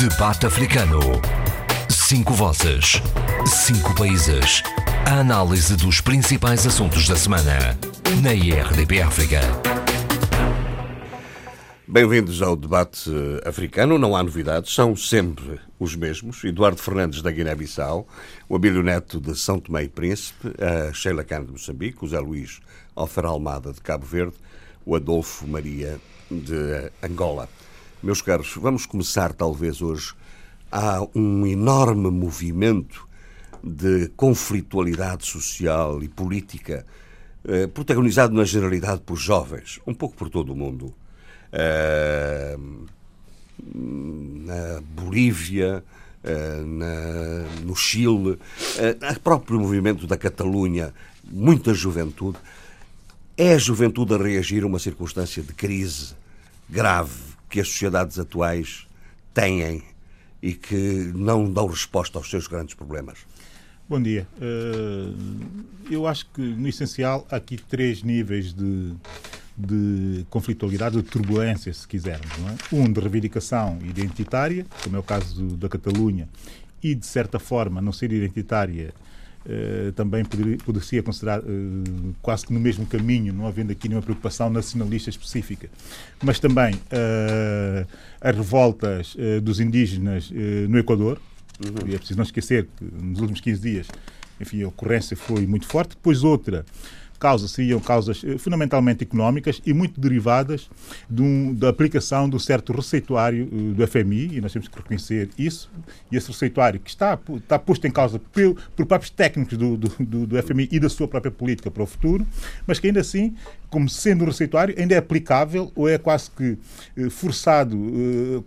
Debate Africano. Cinco vozes. Cinco países. A análise dos principais assuntos da semana. Na IRDP África. Bem-vindos ao debate africano. Não há novidades, são sempre os mesmos. Eduardo Fernandes da Guiné-Bissau, o Abílio Neto de São Tomé e Príncipe, a Sheila Cano de Moçambique, o Zé Luís Alfer Almada de Cabo Verde, o Adolfo Maria de Angola. Meus caros, vamos começar talvez hoje. Há um enorme movimento de conflitualidade social e política, eh, protagonizado na generalidade por jovens, um pouco por todo o mundo. Eh, na Bolívia, eh, na, no Chile, eh, o próprio movimento da Catalunha, muita juventude. É a juventude a reagir a uma circunstância de crise grave que as sociedades atuais têm e que não dão resposta aos seus grandes problemas? Bom dia. Uh, eu acho que, no essencial, há aqui três níveis de, de conflitualidade, de turbulência, se quisermos. É? Um de reivindicação identitária, como é o caso da Catalunha, e, de certa forma, não ser identitária Uh, também poderia, poderia considerar uh, quase que no mesmo caminho, não havendo aqui nenhuma preocupação nacionalista específica. Mas também uh, as revoltas dos indígenas no Equador, uhum. e é preciso não esquecer que nos últimos 15 dias enfim, a ocorrência foi muito forte. Depois outra causas seriam causas eh, fundamentalmente económicas e muito derivadas um, da aplicação do certo receituário uh, do FMI, e nós temos que reconhecer isso, e esse receituário que está, está posto em causa por, por próprios técnicos do, do, do, FMI e da sua própria política para o futuro, mas que ainda assim, como sendo um receituário, ainda é aplicável ou é quase que uh, forçado,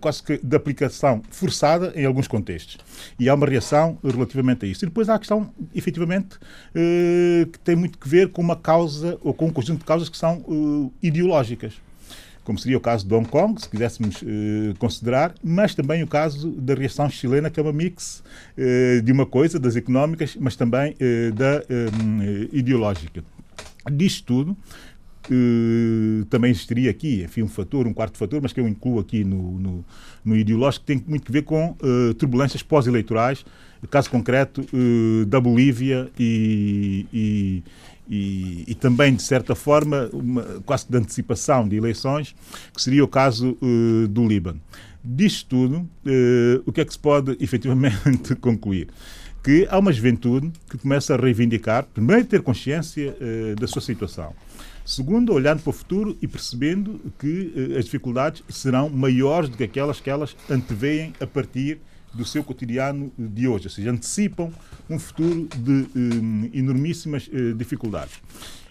quase que de aplicação forçada em alguns contextos. E há uma reação relativamente a isso. E depois há a questão, efetivamente, que tem muito que ver com uma causa ou com um conjunto de causas que são uh, ideológicas, como seria o caso de Hong Kong, se quiséssemos uh, considerar, mas também o caso da reação chilena, que é uma mix uh, de uma coisa, das económicas, mas também da ideológica. Disto tudo, Uh, também existiria aqui, enfim, um fator, um quarto fator, mas que eu incluo aqui no, no, no ideológico, que tem muito a ver com uh, turbulências pós-eleitorais, caso concreto uh, da Bolívia e, e, e, e, também, de certa forma, uma, quase de antecipação de eleições, que seria o caso uh, do Líbano. Disto tudo, uh, o que é que se pode efetivamente concluir? Que há uma juventude que começa a reivindicar, primeiro, ter consciência uh, da sua situação. Segundo, olhando para o futuro e percebendo que as dificuldades serão maiores do que aquelas que elas anteveem a partir do seu cotidiano de hoje, ou seja, antecipam um futuro de um, enormíssimas uh, dificuldades.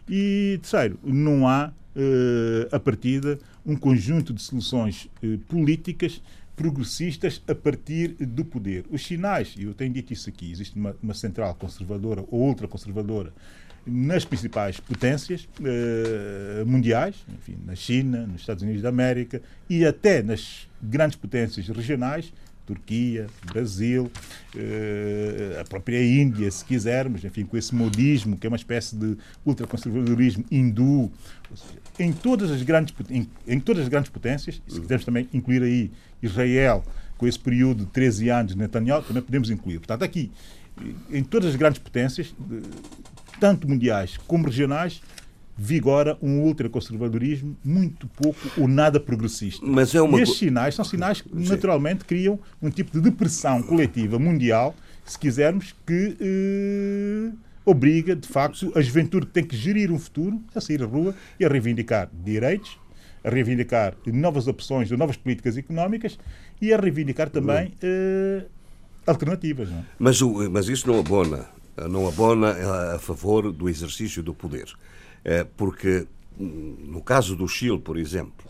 E, terceiro, não há, uh, a partida, um conjunto de soluções uh, políticas progressistas a partir do poder. Os sinais, e eu tenho dito isso aqui, existe uma, uma central conservadora ou ultraconservadora nas principais potências uh, mundiais, enfim, na China, nos Estados Unidos da América e até nas grandes potências regionais, Turquia, Brasil, eh, a própria Índia, se quisermos, enfim, com esse modismo, que é uma espécie de ultraconservadorismo hindu. Em todas as grandes, em, em todas as grandes potências, se quisermos também incluir aí Israel, com esse período de 13 anos de Netanyahu, também podemos incluir. Portanto, aqui, em todas as grandes potências, tanto mundiais como regionais, vigora um ultraconservadorismo muito pouco ou nada progressista. Mas é uma... E estes sinais são sinais que naturalmente criam um tipo de depressão coletiva mundial, se quisermos, que eh, obriga, de facto, a juventude que tem que gerir um futuro a sair à rua e a reivindicar direitos, a reivindicar novas opções novas políticas económicas e a reivindicar também eh, alternativas. Não é? mas, mas isso não abona, não abona a favor do exercício do poder. É, porque, no caso do Chile, por exemplo,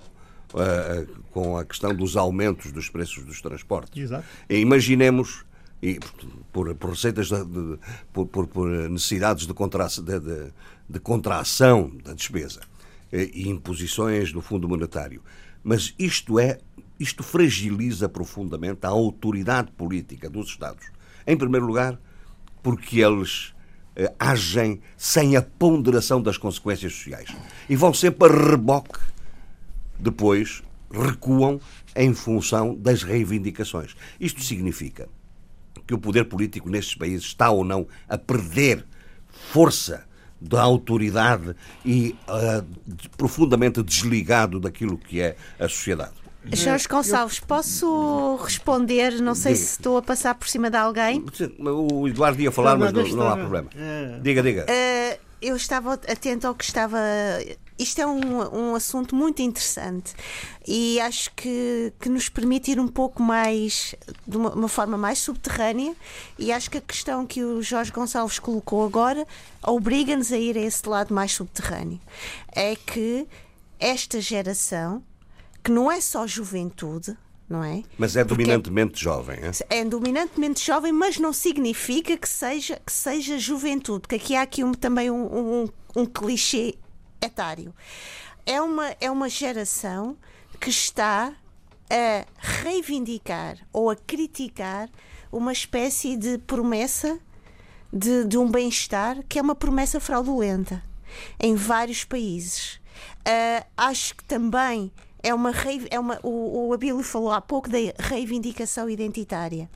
com a questão dos aumentos dos preços dos transportes, Exato. imaginemos e por, por receitas de, de, por, por, necessidades de, contra, de, de, contração da despesa e imposições do Fundo Monetário. Mas isto é isto fragiliza profundamente a autoridade política dos Estados. Em primeiro lugar, porque eles eh, agem sem a ponderação das consequências sociais. E vão sempre a reboque, depois recuam em função das reivindicações. Isto significa que o poder político nestes países está ou não a perder força da autoridade e uh, profundamente desligado daquilo que é a sociedade. Jorge Gonçalves, posso responder? Não sei se estou a passar por cima de alguém. O Eduardo ia falar, mas não, não há problema. É. Diga, diga. Uh, eu estava atento ao que estava. Isto é um, um assunto muito interessante e acho que, que nos permite ir um pouco mais, de uma, uma, forma mais subterrânea. E acho que a questão que o Jorge Gonçalves colocou agora obriga-nos a ir a esse lado mais subterrâneo. É que esta geração que não é só juventude, não é? Mas é dominantemente Porque jovem, é? É dominantemente jovem, mas não significa que seja, que seja juventude, porque aqui há aqui um, também um, um, um clichê etário. É uma, é uma geração que está a reivindicar ou a criticar uma espécie de promessa de, de um bem-estar que é uma promessa fraudulenta em vários países. Uh, acho que também é uma, é uma o, o Abílio falou há pouco da reivindicação identitária.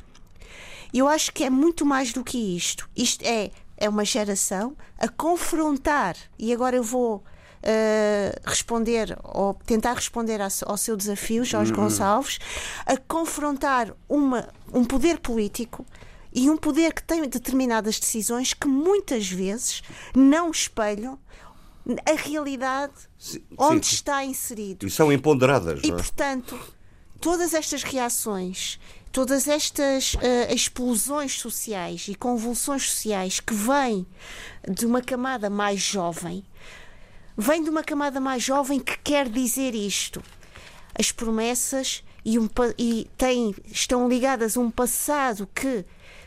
Eu acho que é muito mais do que isto. Isto é, é uma geração a confrontar, e agora eu vou uh, responder, ou tentar responder ao seu desafio, Jorge uhum. Gonçalves, a confrontar uma, um poder político e um poder que tem determinadas decisões que muitas vezes não espelham a realidade sim, onde sim. está inserido. E são imponderadas. E, é? portanto, todas estas reações, todas estas uh, explosões sociais e convulsões sociais que vêm de uma camada mais jovem, vêm de uma camada mais jovem que quer dizer isto. As promessas e, um, e têm, estão ligadas a um passado que,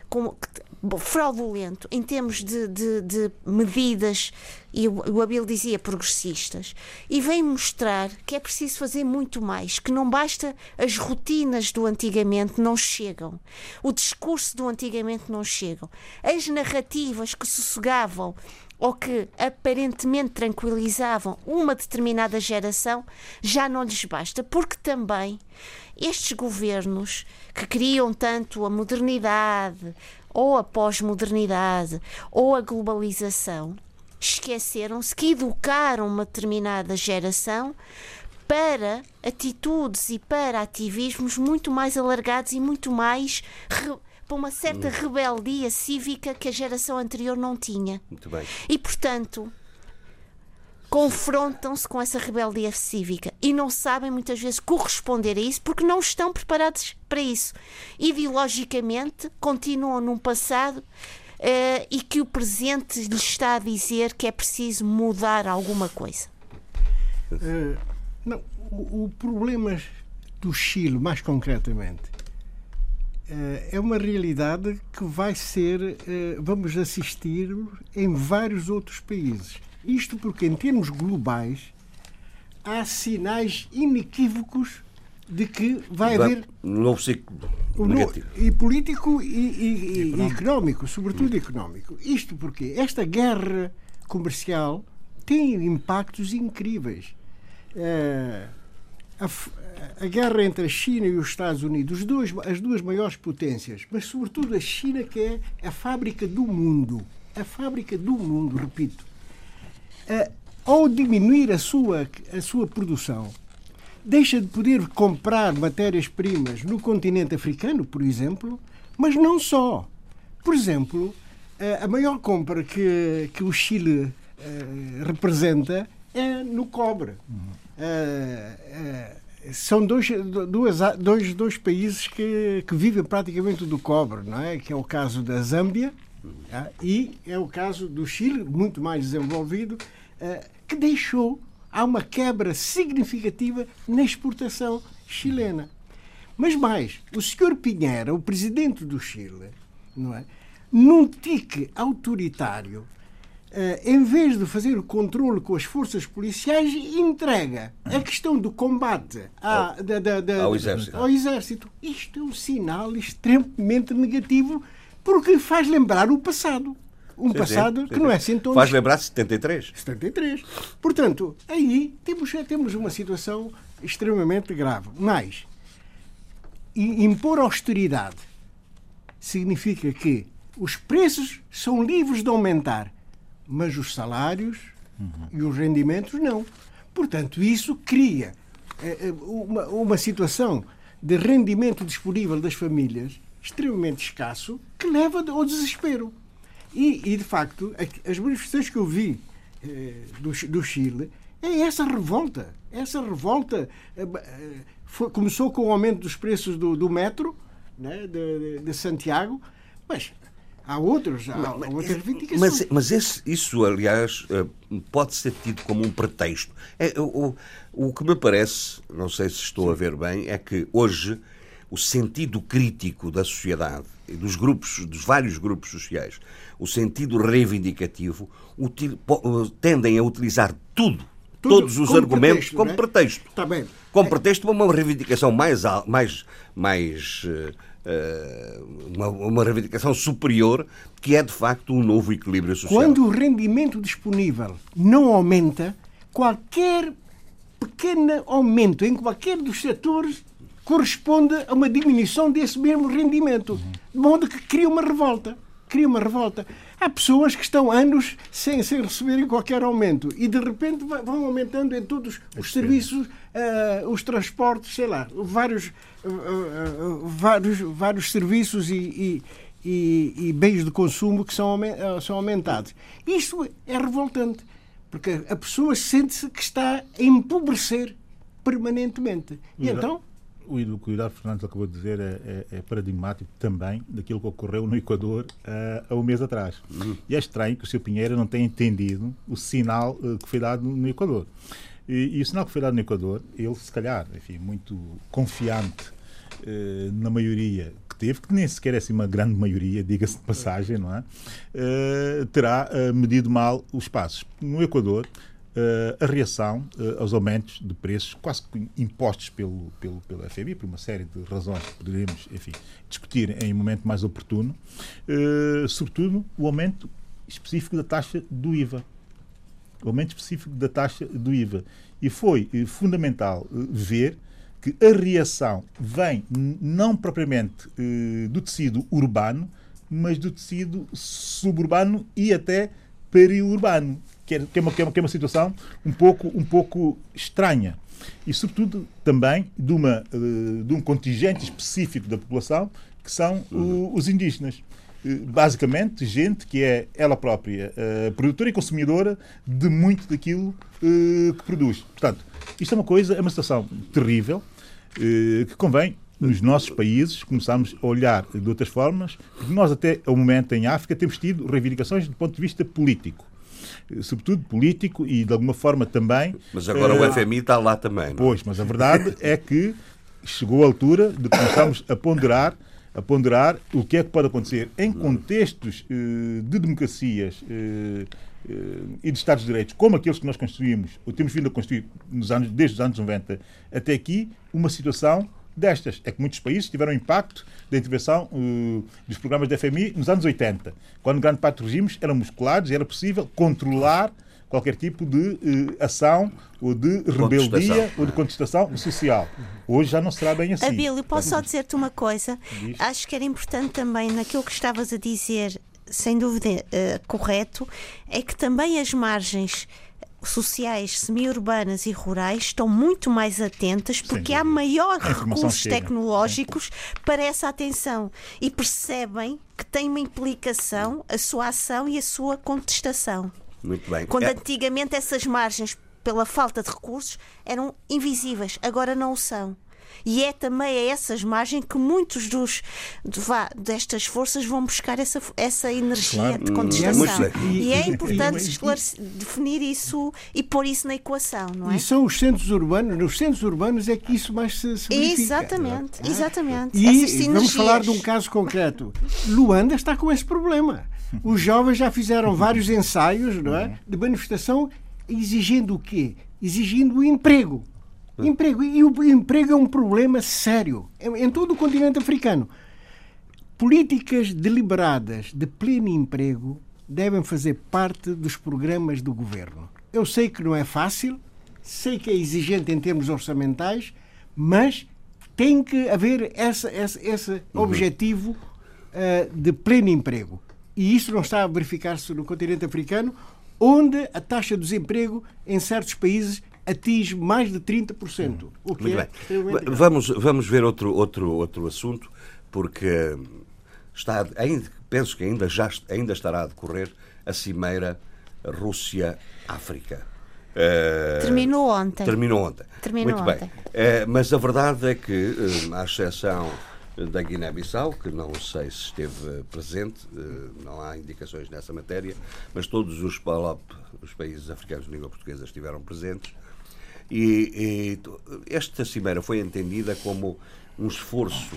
como, que fraudulento em termos de, de, de medidas, e o Abel dizia progressistas, e vem mostrar que é preciso fazer muito mais, que não basta as rotinas do antigamente não chegam, o discurso do antigamente não chegam, as narrativas que sossegavam ou que aparentemente tranquilizavam uma determinada geração já não lhes basta, porque também estes governos que criam tanto a modernidade, ou a pós-modernidade ou a globalização, esqueceram-se que educaram uma determinada geração para atitudes e para ativismos muito mais alargados e muito mais para uma certa hum. rebeldia cívica que a geração anterior não tinha. Muito bem. E portanto, confrontam-se com essa rebeldia cívica e não sabem muitas vezes corresponder a isso porque não estão preparados para isso. Ideologicamente, continuam num passado uh, e que o presente lhes está a dizer que é preciso mudar alguma coisa. Uh, não, o, o, problema do Chile, mais concretamente, uh, é uma realidade que vai ser, vamos assistir em vários outros países isto porque, em termos globais, há sinais inequívocos de que vai haver. Um novo ciclo negativo. E político e, e, e económico. sobretudo económico. Isto porque esta guerra comercial tem impactos incríveis. Uh, a, a, guerra entre a China e os Estados Unidos, dois, as duas maiores potências, mas sobretudo a China, que é a fábrica do mundo. A fábrica do mundo, repito ao diminuir a sua, a sua produção, deixa de poder comprar matérias-primas no continente africano, por exemplo, mas não só. Por exemplo, a maior compra que, que o Chile uh, representa é no cobre. Uh, uh, são dois, duas, dois, dois países que, que vivem praticamente do cobre, não é? Que é o caso da Zâmbia e é o caso do Chile, muito mais desenvolvido, eh, que deixou há uma quebra significativa na exportação chilena. Mas mais, o senhor Pinheira, o presidente do Chile, não é? num tique autoritário, Uh, em vez de fazer o controle com as forças policiais, entrega a questão do combate à, da, da, da, ao, exército. ao, exército. Isto é um sinal extremamente negativo porque faz lembrar o passado um sim, passado sim, que não é assim tão. Faz lembrar 73. 73. Portanto, aí temos, temos uma situação extremamente grave. Mas impor austeridade significa que os preços são livres de aumentar, mas os salários uhum. e os rendimentos não. Portanto, isso cria eh, uma, uma situação de rendimento disponível das famílias extremamente escasso que leva ao desespero. E, e de facto, as manifestações que eu vi eh, do, do Chile é essa revolta. Essa revolta eh, eh, foi, começou com o aumento dos preços do, do metro né, de, de, Santiago, mas há outros, há, mas, outras reivindicações. Mas, mas esse, isso, aliás, eh, pode ser tido como um pretexto. É, o, o que me parece, não sei se estou Sim. a ver bem, é que hoje o sentido crítico da sociedade e dos grupos, dos vários grupos sociais, o sentido reivindicativo, util, tendem a utilizar tudo, tudo todos os argumentos pretexto, como é? pretexto. Bem. Como pretexto para uma reivindicação mais, mais, mais uh, uma, uma reivindicação superior, que é de facto um novo equilíbrio social. Quando o rendimento disponível não aumenta, qualquer pequeno aumento em qualquer dos setores corresponde a uma diminuição desse mesmo rendimento. De modo que cria uma revolta. Cria uma revolta. Há pessoas que estão anos sem, sem receberem qualquer aumento e de repente vão aumentando em todos os serviços, uh, os transportes, sei lá, vários, uh, uh, vários, vários serviços e, e, e, e, bens de consumo que são, são aumentados. Isto é revoltante, porque a pessoa sente-se que está a empobrecer permanentemente. E então o que o Eduardo Fernandes acabou de dizer é, é, é, paradigmático também daquilo que ocorreu no Equador uh, há um mês atrás. Uhum. E é estranho que o Sr. Pinheiro não tenha entendido o sinal uh, que foi dado no Equador. E, e, o sinal que foi dado no Equador, ele, se calhar, enfim, muito confiante uh, na maioria que teve, que nem sequer é assim uma grande maioria, diga-se de passagem, não é? terá medido mal os passos. No Equador, a reação uh, aos aumentos de preços, quase impostos pelo, pelo, pelo FMI, por uma série de razões que poderíamos, enfim, discutir em um momento mais oportuno, uh, sobretudo o aumento específico da taxa do IVA. O aumento específico da taxa do IVA. E foi fundamental ver que a reação vem não propriamente do tecido urbano, mas do tecido suburbano e até periurbano que é, que é, uma, que é, uma, que é uma situação um pouco, um pouco estranha. E, sobretudo, também de, uma, eh, de um contingente específico da população, que são o, os indígenas eh, basicamente gente que é ela própria uh, produtora e consumidora de muito daquilo uh, que produz. Portanto, isto é uma coisa, é uma situação terrível uh, que convém nos nossos países começarmos a olhar de outras formas, porque nós até ao momento em África temos tido reivindicações do ponto de vista político sobretudo político e de alguma forma também. Mas agora uh, o eh, FMI está lá também. Não? É? Pois, mas a verdade é que chegou a altura de começarmos a ponderar a ponderar o que é que pode acontecer em contextos uh, de democracias uh, e de Estados de Direito, como aqueles que nós construímos, ou temos vindo a construir nos anos, desde os anos 90 até aqui, uma situação destas. É que muitos países tiveram impacto da intervenção uh, dos programas da FMI nos anos 80, quando grande parte dos regimes eram musculados e era possível controlar qualquer tipo de uh, ação ou de rebeldia ou de contestação social. Hoje já não será bem assim. Abílio, posso só dizer-te uma coisa? Diz. Acho que era importante também naquilo que estavas a dizer, sem dúvida uh, correto, é que também as margens sociais semi-urbanas e rurais estão muito mais atentas porque há maior recursos chega. tecnológicos Sim. para essa atenção e percebem que tem uma implicação a sua ação e a sua contestação. Muito bem. Quando é... antigamente essas margens, pela falta de recursos, eram invisíveis, agora não o são. E é também a essas margens que muitos dos de, vá, destas forças vão buscar essa, essa energia claro. de contestação. Hum, e, e, é importante e, definir isso e pôr isso na equação, não é? E são os centros urbanos, nos centros urbanos é que isso mais se, se verifica. Exatamente, é? exatamente. E vamos falar de um caso concreto. Luanda está com esse problema. Os jovens já fizeram vários ensaios não é, de manifestação exigindo o quê? Exigindo o emprego. Emprego. E o emprego é um problema sério em todo o continente africano. Políticas deliberadas de pleno emprego devem fazer parte dos programas do governo. Eu sei que não é fácil, sei que é exigente em termos orçamentais, mas tem que haver essa, essa, esse uhum. objetivo uh, de pleno emprego. E isso não está a verificar-se no continente africano, onde a taxa de desemprego em certos países atinge mais de 30%. Hum. O que Muito é bem. Vamos, vamos ver outro, outro, outro assunto, porque está, ainda, penso que ainda, já, ainda estará a decorrer a cimeira Rússia-África. Uh, terminou ontem. Terminou ontem. Terminou Muito ontem. bem. Uh, mas a verdade é que, uh, à exceção da Guiné-Bissau, que não sei se esteve presente, não há indicações nessa matéria, mas todos os PALOP, os países africanos de língua portuguesa, estiveram presentes. E, e esta cimeira foi entendida como um esforço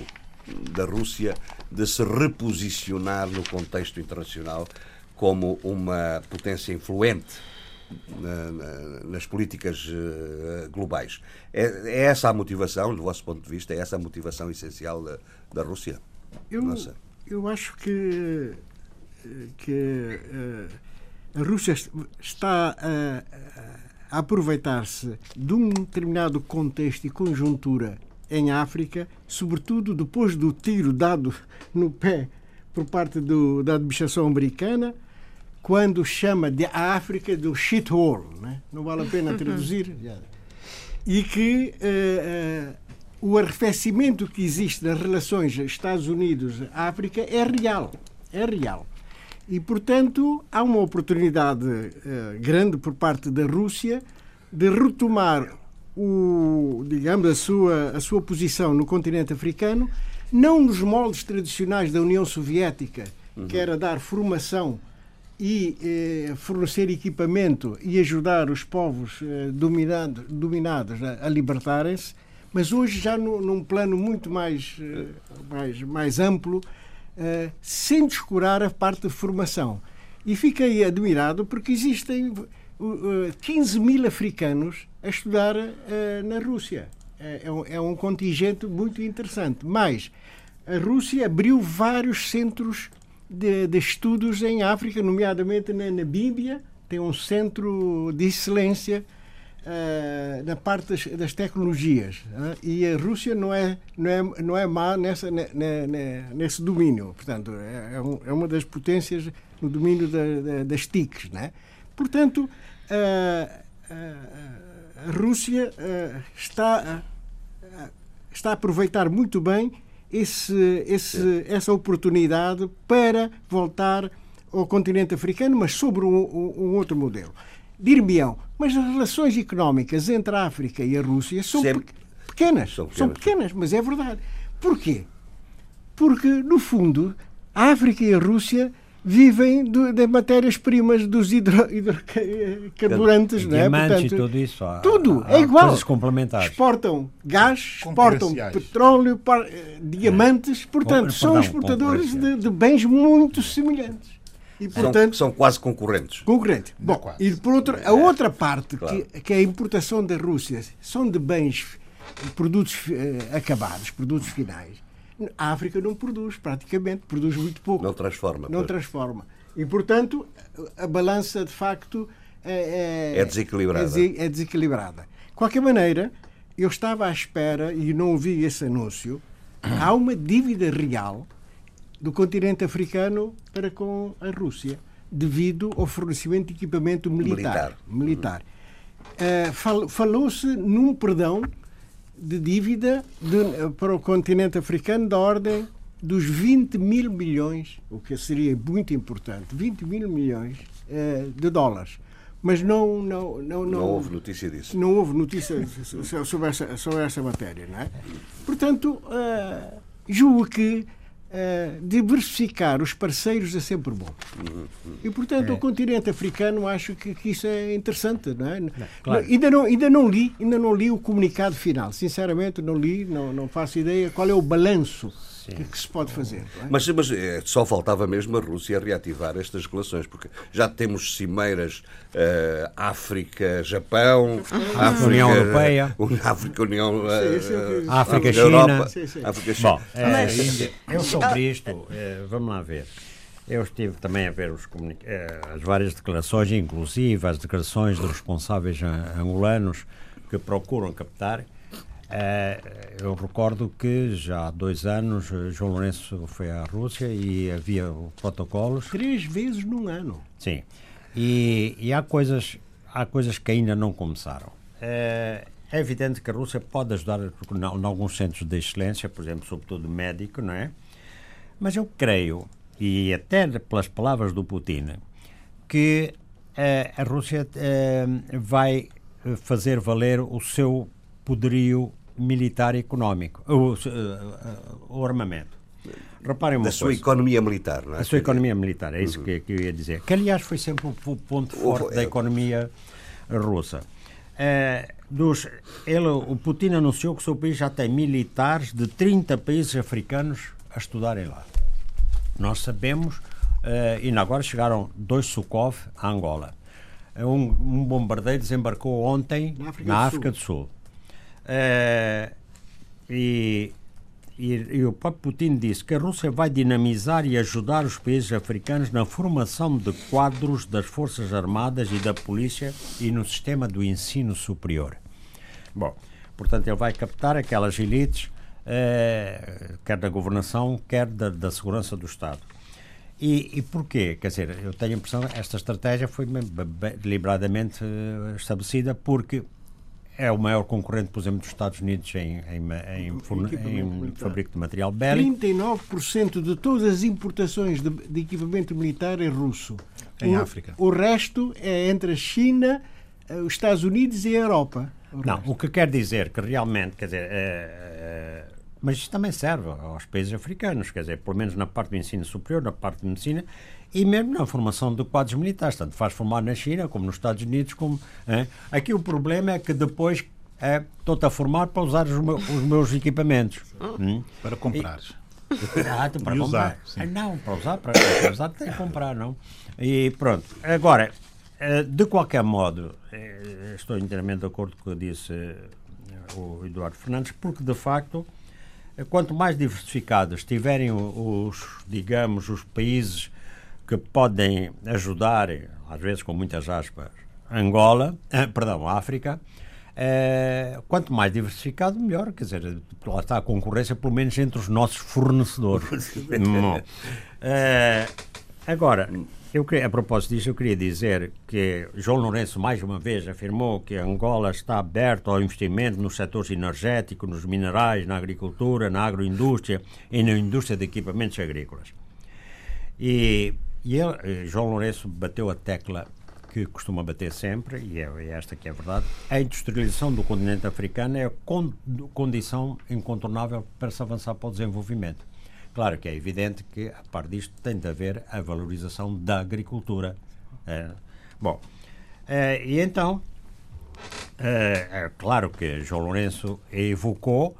da Rússia de se reposicionar no contexto internacional como uma potência influente na, na, nas políticas uh, globais. É, é, essa a motivação, do vosso ponto de vista, é essa a motivação essencial da, da Rússia? Eu, Nossa. eu acho que, que uh, a Rússia está a, a aproveitar-se de um determinado contexto e conjuntura em África, sobretudo depois do tiro dado no pé por parte do, da administração americana, quando chama de a África do shithole, né? não vale a pena traduzir, e que uh, uh, o arrefecimento que existe das relações Estados Unidos-África é real, é real. E, portanto, há uma oportunidade uh, grande por parte da Rússia de retomar o, digamos, a sua, a sua posição no continente africano, não nos moldes tradicionais da União Soviética, uhum. que era dar formação e eh, fornecer equipamento e ajudar os povos eh, dominado, dominados a, a libertarem-se, mas hoje já no, num plano muito mais, eh, mais, mais amplo, eh, sem descurar a parte de formação. E fiquei admirado porque existem 15 mil africanos a estudar uh, na Rússia. É, é, um, contingente muito interessante. Mas a Rússia abriu vários centros de, de estudos em África, nomeadamente na Namíbia, tem um centro de excelência uh, na parte das, das tecnologias. Uh, e a Rússia não é, não é, não é má nessa, nesse domínio. Portanto, é, é, um, é, uma das potências no domínio da, da, das TICs. Né? Portanto, uh, a Rússia está, está a aproveitar muito bem esse, esse, essa oportunidade para voltar ao continente africano, mas sobre um, um outro modelo. Dir-me-ão, mas as relações económicas entre a África e a Rússia são, pe pequenas, são pequenas. São pequenas, mas é verdade. Porquê? Porque, no fundo, a África e a Rússia vivem de matérias-primas dos hidro, hidrocarburantes, não é? Portanto, e tudo isso. Há, tudo, há é igual. Coisas complementares. Exportam gás, exportam petróleo, par, eh, diamantes, portanto, são exportadores de, de, bens muito semelhantes. E, portanto, são, são quase concorrentes. Concorrentes. Bom, quase. e por outro, a outra parte, claro. que, que é a importação da Rússia, são de bens, produtos eh, acabados, produtos finais a África não produz, praticamente, produz muito pouco. Não transforma. Não pois. transforma. E, portanto, a balança, de facto, é, é, é desequilibrada. É, é desequilibrada. De qualquer maneira, eu estava à espera, e não ouvi esse anúncio, há uma dívida real do continente africano para com a Rússia, devido ao fornecimento de equipamento militar. Militar. militar. Uh, Falou-se num perdão de dívida de, para o continente africano da ordem dos 20 mil milhões, o que seria muito importante, 20 mil milhões eh, de dólares. Mas não, não, não, não, não houve notícia disso. Não houve notícia sobre essa, sobre essa matéria. Não é? Portanto, uh, julgo que Uh, diversificar os parceiros é sempre bom. E, portanto, é. o continente africano acho que, que, isso é interessante. Não é? Não, claro. ainda, não, ainda, não li, ainda não li o comunicado final. Sinceramente, não li, não, não faço ideia qual é o balanço que, que, se pode fazer. É? Mas, mas é, só faltava mesmo a Rússia reativar estas relações, porque já temos cimeiras uh, África-Japão, África, União Europeia, África, União, uh, África, China. Europa, África, China. Bom, é, mas, eu sobre isto, vamos lá ver. Eu estive também a ver os as várias declarações, inclusive as declarações dos responsáveis angolanos que procuram captar eu recordo que já há dois anos João Lourenço foi à Rússia e havia protocolos. Três vezes num ano. Sim. E, e há, coisas, há coisas que ainda não começaram. É, é evidente que a Rússia pode ajudar em alguns centros de excelência, por exemplo, sobretudo médico, não é? Mas eu creio, e até pelas palavras do Putin, que uh, a Rússia vai fazer valer o seu poderio militar e económico, o, o armamento. Reparem uma da coisa. sua economia militar, não é? A sua economia militar, é isso uhum. que, que, eu ia dizer. Que, aliás, foi sempre o, o ponto forte da economia russa. dos, ele, o Putin anunciou que o seu país já tem militares de 30 países africanos a estudarem lá. Nós sabemos, uh, e agora chegaram dois Sukhov a Angola. Um, um bombardeio desembarcou ontem na África, na do, África Sul. do, Sul. Uh, e, e, e, o próprio Putin disse que a Rússia vai dinamizar e ajudar os países africanos na formação de quadros das Forças Armadas e da Polícia e no sistema do ensino superior. Bom, portanto, ele vai captar aquelas elites eh, quer da governação, quer da, da segurança do Estado. E, e, porquê? Quer dizer, eu tenho a impressão que esta estratégia foi deliberadamente uh, estabelecida porque é o maior concorrente, por exemplo, dos Estados Unidos em, em, em, em fabrico de material bélico. 39% de todas as importações de, de, equipamento militar é russo. Em o, África. O resto é entre a China, eh, os Estados Unidos e a Europa. O Não, resto. o que quer dizer que realmente, quer dizer, é, é, mas isto também serve aos países africanos, quer dizer, pelo menos na parte do ensino superior, na parte de medicina e mesmo na formação de quadros militares. Tanto faz formar na China, como nos Estados Unidos. Como, é? Aqui o problema é que depois é, estou-te a formar para usar os, meus, os meus equipamentos. Hum? Para comprar. Ah, para comprar. Usar, ah, não, para usar, para, para usar tem que comprar, não. E pronto. Agora, eh, de qualquer modo, eh, estou inteiramente de acordo com o que disse eh, o Eduardo Fernandes, porque de facto quanto mais diversificados estiverem os, digamos, os países que podem ajudar, às vezes com muitas aspas, Angola, eh, perdão, África, eh, quanto mais diversificado, melhor. Quer dizer, lá está a concorrência, pelo menos entre os nossos fornecedores. eh, agora, eu, a propósito disso, eu queria dizer que João Lourenço, mais uma vez, afirmou que Angola está aberto ao investimento nos setores energéticos, nos minerais, na agricultura, na agroindústria e na indústria de equipamentos agrícolas. E, e ele, eh, João Lourenço bateu a tecla que costuma bater sempre, e é, é esta que é a verdade, a industrialização do continente africano é a con condição incontornável para se avançar para o desenvolvimento. Claro que é evidente que, a par disto, tem de haver a valorização da agricultura. É, bom, é, e então, é, claro que João Lourenço evocou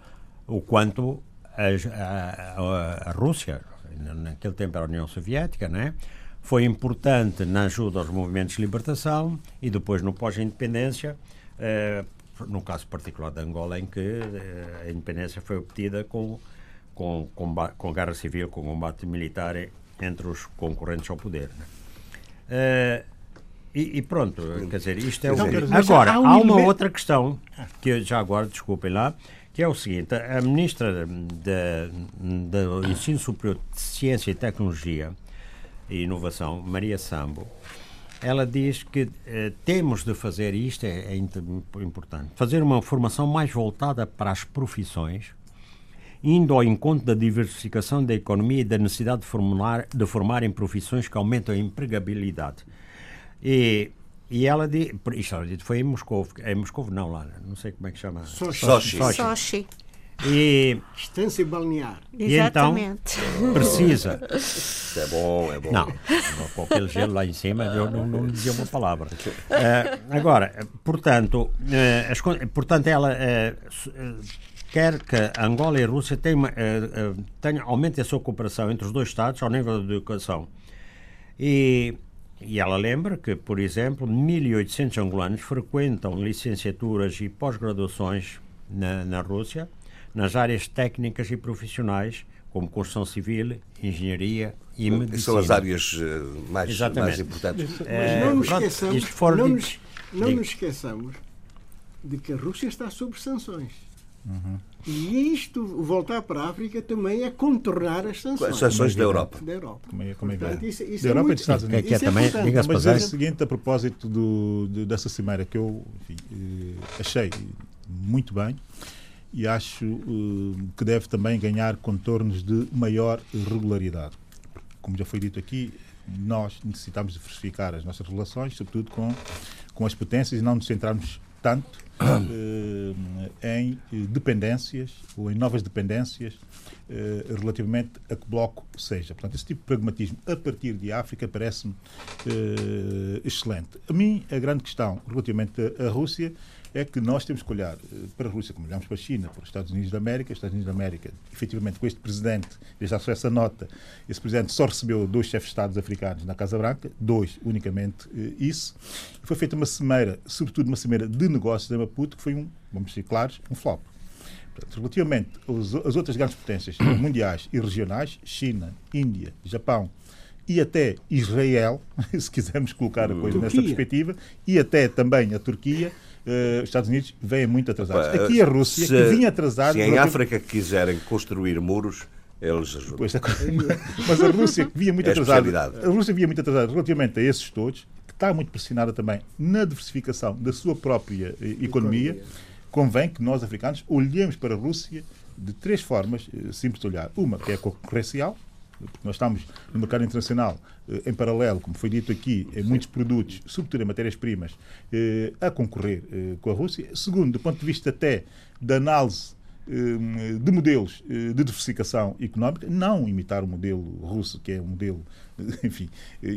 o quanto a, a, a, Rússia, naquele tempo era a União Soviética, né, foi importante na ajuda aos movimentos de libertação e depois no pós-independência, é, no caso particular de Angola, em que é, a independência foi obtida com com, com, com guerra civil, com combate militar entre os concorrentes ao poder. Né? Uh, e, e, pronto, quer dizer, isto é o. Agora, há, um uma outra questão, que já agora, desculpem lá, que é o seguinte: a ministra do Ensino Superior de Ciência e Tecnologia e Inovação, Maria Sambo, ela diz que eh, temos de fazer, e isto é, é importante, fazer uma formação mais voltada para as profissões indo ao encontro da diversificação da economia e da necessidade de formar, de formar em profissões que aumentam a empregabilidade. E, e ela disse, isto ela disse, foi em Moscou, em Moscou não lá, não sei como é que chama. Sochi. Sochi. Sochi. E, Estância balnear. E então precisa. Isso é bom, é bom. Não, com aquele gelo lá em cima eu não, não dizia uma palavra. Uh, agora, portanto, uh, as, portanto ela uh, quer que Angola e a Rússia tenham, tenham, aumentem a sua cooperação entre os dois Estados ao nível da educação. E, e ela lembra que, por exemplo, 1.800 angolanos frequentam licenciaturas e pós-graduações na, na Rússia, nas áreas técnicas e profissionais, como construção civil, engenharia e medicina. São as áreas uh, mais, mais importantes. Mas não nos esqueçamos, não, nos, não nos esqueçamos de que a Rússia está sob sanções. Uhum. E isto, voltar para a África, também é contornar as sanções. As sanções da Europa. Da Europa. Como é, como é Portanto, isso, isso da é Europa muito, e dos Estados Unidos. Que é, que é também, diga Mas é o seguinte, a propósito do, de, dessa cimeira, que eu enfim, eh, achei muito bem e acho eh, que deve também ganhar contornos de maior regularidade. Como já foi dito aqui, nós necessitamos diversificar as nossas relações, sobretudo com, com as potências, e não nos centrarmos tanto em dependências ou em novas dependências eh, relativamente a que bloco seja. Portanto, esse tipo de pragmatismo a partir de África parece-me eh, excelente. A mim, a grande questão relativamente à Rússia é que nós temos que olhar para a Rússia como olhamos para a China, para os Estados Unidos da América. Os Estados Unidos da América, efetivamente, com este presidente, já só essa nota, esse presidente só recebeu dois chefes de Estados africanos na Casa Branca, dois unicamente isso. Foi feita uma cimeira, sobretudo uma cimeira de negócios em Maputo, que foi um, vamos ser claros, um flop. Portanto, relativamente às outras grandes potências mundiais e regionais, China, Índia, Japão, e até Israel, se quisermos colocar a coisa Turquia. nessa perspectiva, e até também a Turquia, uh, os Estados Unidos vêm muito atrasados. Aqui a Rússia, se, que vinha atrasada. Se em África quiserem construir muros, eles ajudam. Pois, mas a Rússia vinha muito é atrasada. A Rússia vinha muito atrasada relativamente a esses todos, que está muito pressionada também na diversificação da sua própria eh, economia. Convém que nós, africanos, olhemos para a Rússia de três formas eh, simples de olhar. Uma, que é concorrencial, porque nós estamos no mercado internacional eh, em paralelo, como foi dito aqui, em muitos produtos, sobretudo em matérias-primas, eh, a concorrer eh, com a Rússia. Segundo, do ponto de vista até da análise de modelos de diversificação económica, não imitar o modelo russo, que é um modelo, enfim,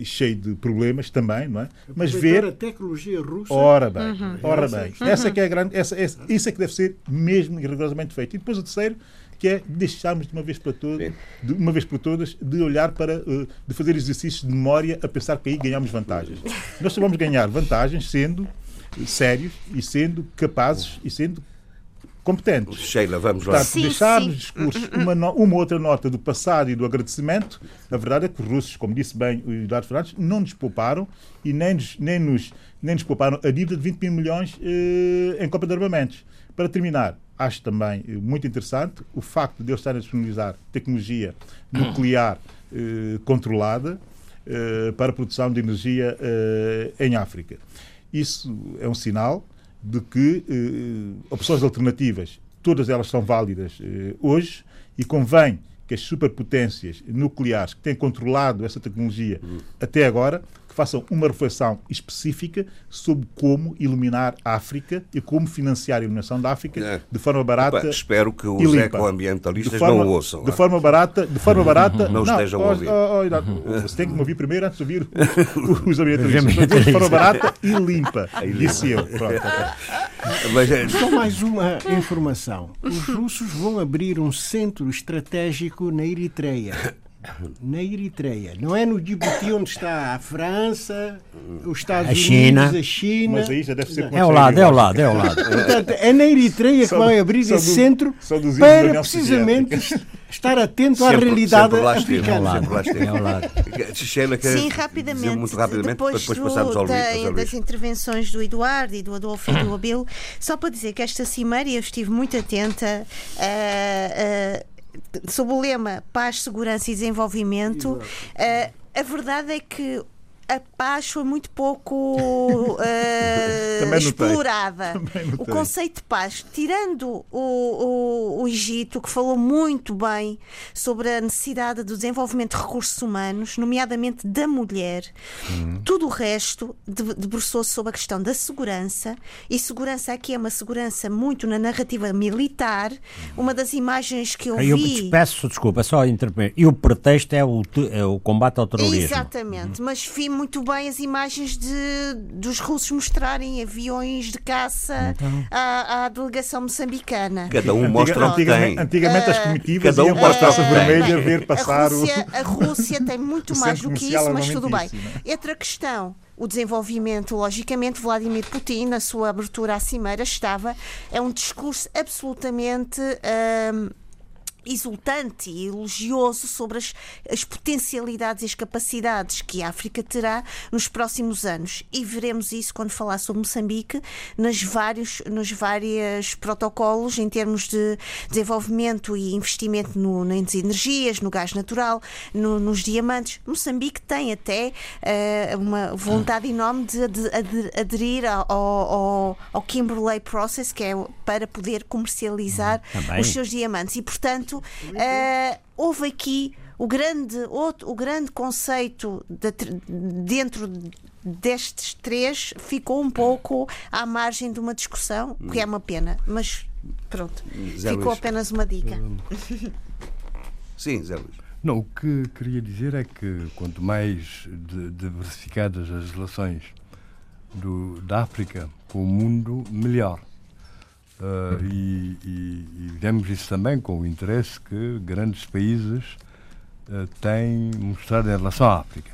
cheio de problemas também, não é? Mas ver a tecnologia russa. Ora bem, uhum. ora bem. Uhum. Essa é que é a grande, essa, essa, isso é que deve ser mesmo e rigorosamente feito. E depois o terceiro, que é deixarmos de uma vez para todas, de uma vez por todas, de olhar para, eh, de fazer exercícios de memória a pensar que aí ganhamos vantagens. Nós só vamos ganhar vantagens sendo sérios e sendo capazes e sendo competentes. Sheila, vamos lá. Portanto, deixar no discurso uma, uma outra nota do passado e do agradecimento, a verdade é que os russos, como disse bem o Eduardo Fernandes, não nos pouparam e nem nos, nem nos, nem nos pouparam a dívida de 20 mil milhões eh, em compra de armamentos. Para terminar, acho também muito interessante o facto de eles estarem a disponibilizar tecnologia nuclear eh, controlada eh, para a produção de energia eh, em África. Isso é um sinal de que eh, opções alternativas, todas elas são válidas eh, hoje e convém que as superpotências nucleares que têm controlado essa tecnologia uhum. até agora que façam uma reflexão específica sobre como iluminar a África e como financiar a iluminação da África é. de forma barata. Opa, espero que os ecoambientalistas forma, não ouçam. De forma barata, de forma barata. não, não estejam a ouvir. Oh, oh, oh, você tem que me ouvir primeiro antes de ouvir os ambientalistas. de forma barata e limpa. Disse eu. Pronto, Mas, é- Só mais uma informação. Os russos vão abrir um centro estratégico na Eritreia na Eritreia. Não é no Djibouti onde está a França, os Estados a China. Unidos, a China. Mas aí já deve ser É ao lado, é ao lado, é ao lado. Portanto, é na Eritreia que vai abrir esse centro para precisamente estar atento sempre, à realidade africana. É ao lado. Sheila, Sim, rapidamente. Muito rapidamente, depois, depois passarmos ao da, das intervenções do Eduardo e do Adolfo e do Abel, só para dizer que esta cimeira eu estive muito atenta a. Uh, uh, sob o lema Paz, Segurança e Desenvolvimento, uh, a verdade é que a paz foi muito pouco uh, explorada. O conceito de paz, tirando o, o, o, Egito, que falou muito bem sobre a necessidade do desenvolvimento de recursos humanos, nomeadamente da mulher, uhum. tudo o resto debruçou-se sobre a questão da segurança. E segurança aqui é uma segurança muito na narrativa militar. Uma das imagens que eu vi. Eu peço desculpa, só interromper. E o pretexto é o, é o combate ao terrorismo. Exatamente, uhum. mas vi muito bem as imagens de, dos russos mostrarem aviões de caça então. à, à, delegação moçambicana. Cada um mostra o que tem. Antigamente as comitivas cada um mostra a vermelha ver passar a Rússia, o... A Rússia tem muito mais do que isso, mas tudo bem. Isso, é? Outra questão o desenvolvimento, logicamente, Vladimir Putin, na sua abertura à cimeira, estava. É um discurso absolutamente. Hum, exultante e elogioso sobre as, as, potencialidades e as capacidades que a África terá nos próximos anos. E veremos isso quando falar sobre Moçambique, nas vários, nos vários protocolos em termos de desenvolvimento e investimento no, nas energias, no gás natural, no, nos diamantes. Moçambique tem até uh, uma vontade enorme de, de, de aderir ao, ao, ao, Kimberley Process, que é para poder comercializar Também. os seus diamantes. E, portanto, portanto, uh, houve aqui o grande, outro, o grande conceito de, dentro destes três ficou um pouco à margem de uma discussão, o que é uma pena, mas pronto, Zé ficou Luís. apenas uma dica. Sim, Zé Luís. Não, o que queria dizer é que quanto mais de, diversificadas as relações do, da África com o mundo, melhor. Uh, e, e, e, vemos isso também com o interesse que grandes países uh, têm mostrado em relação à África.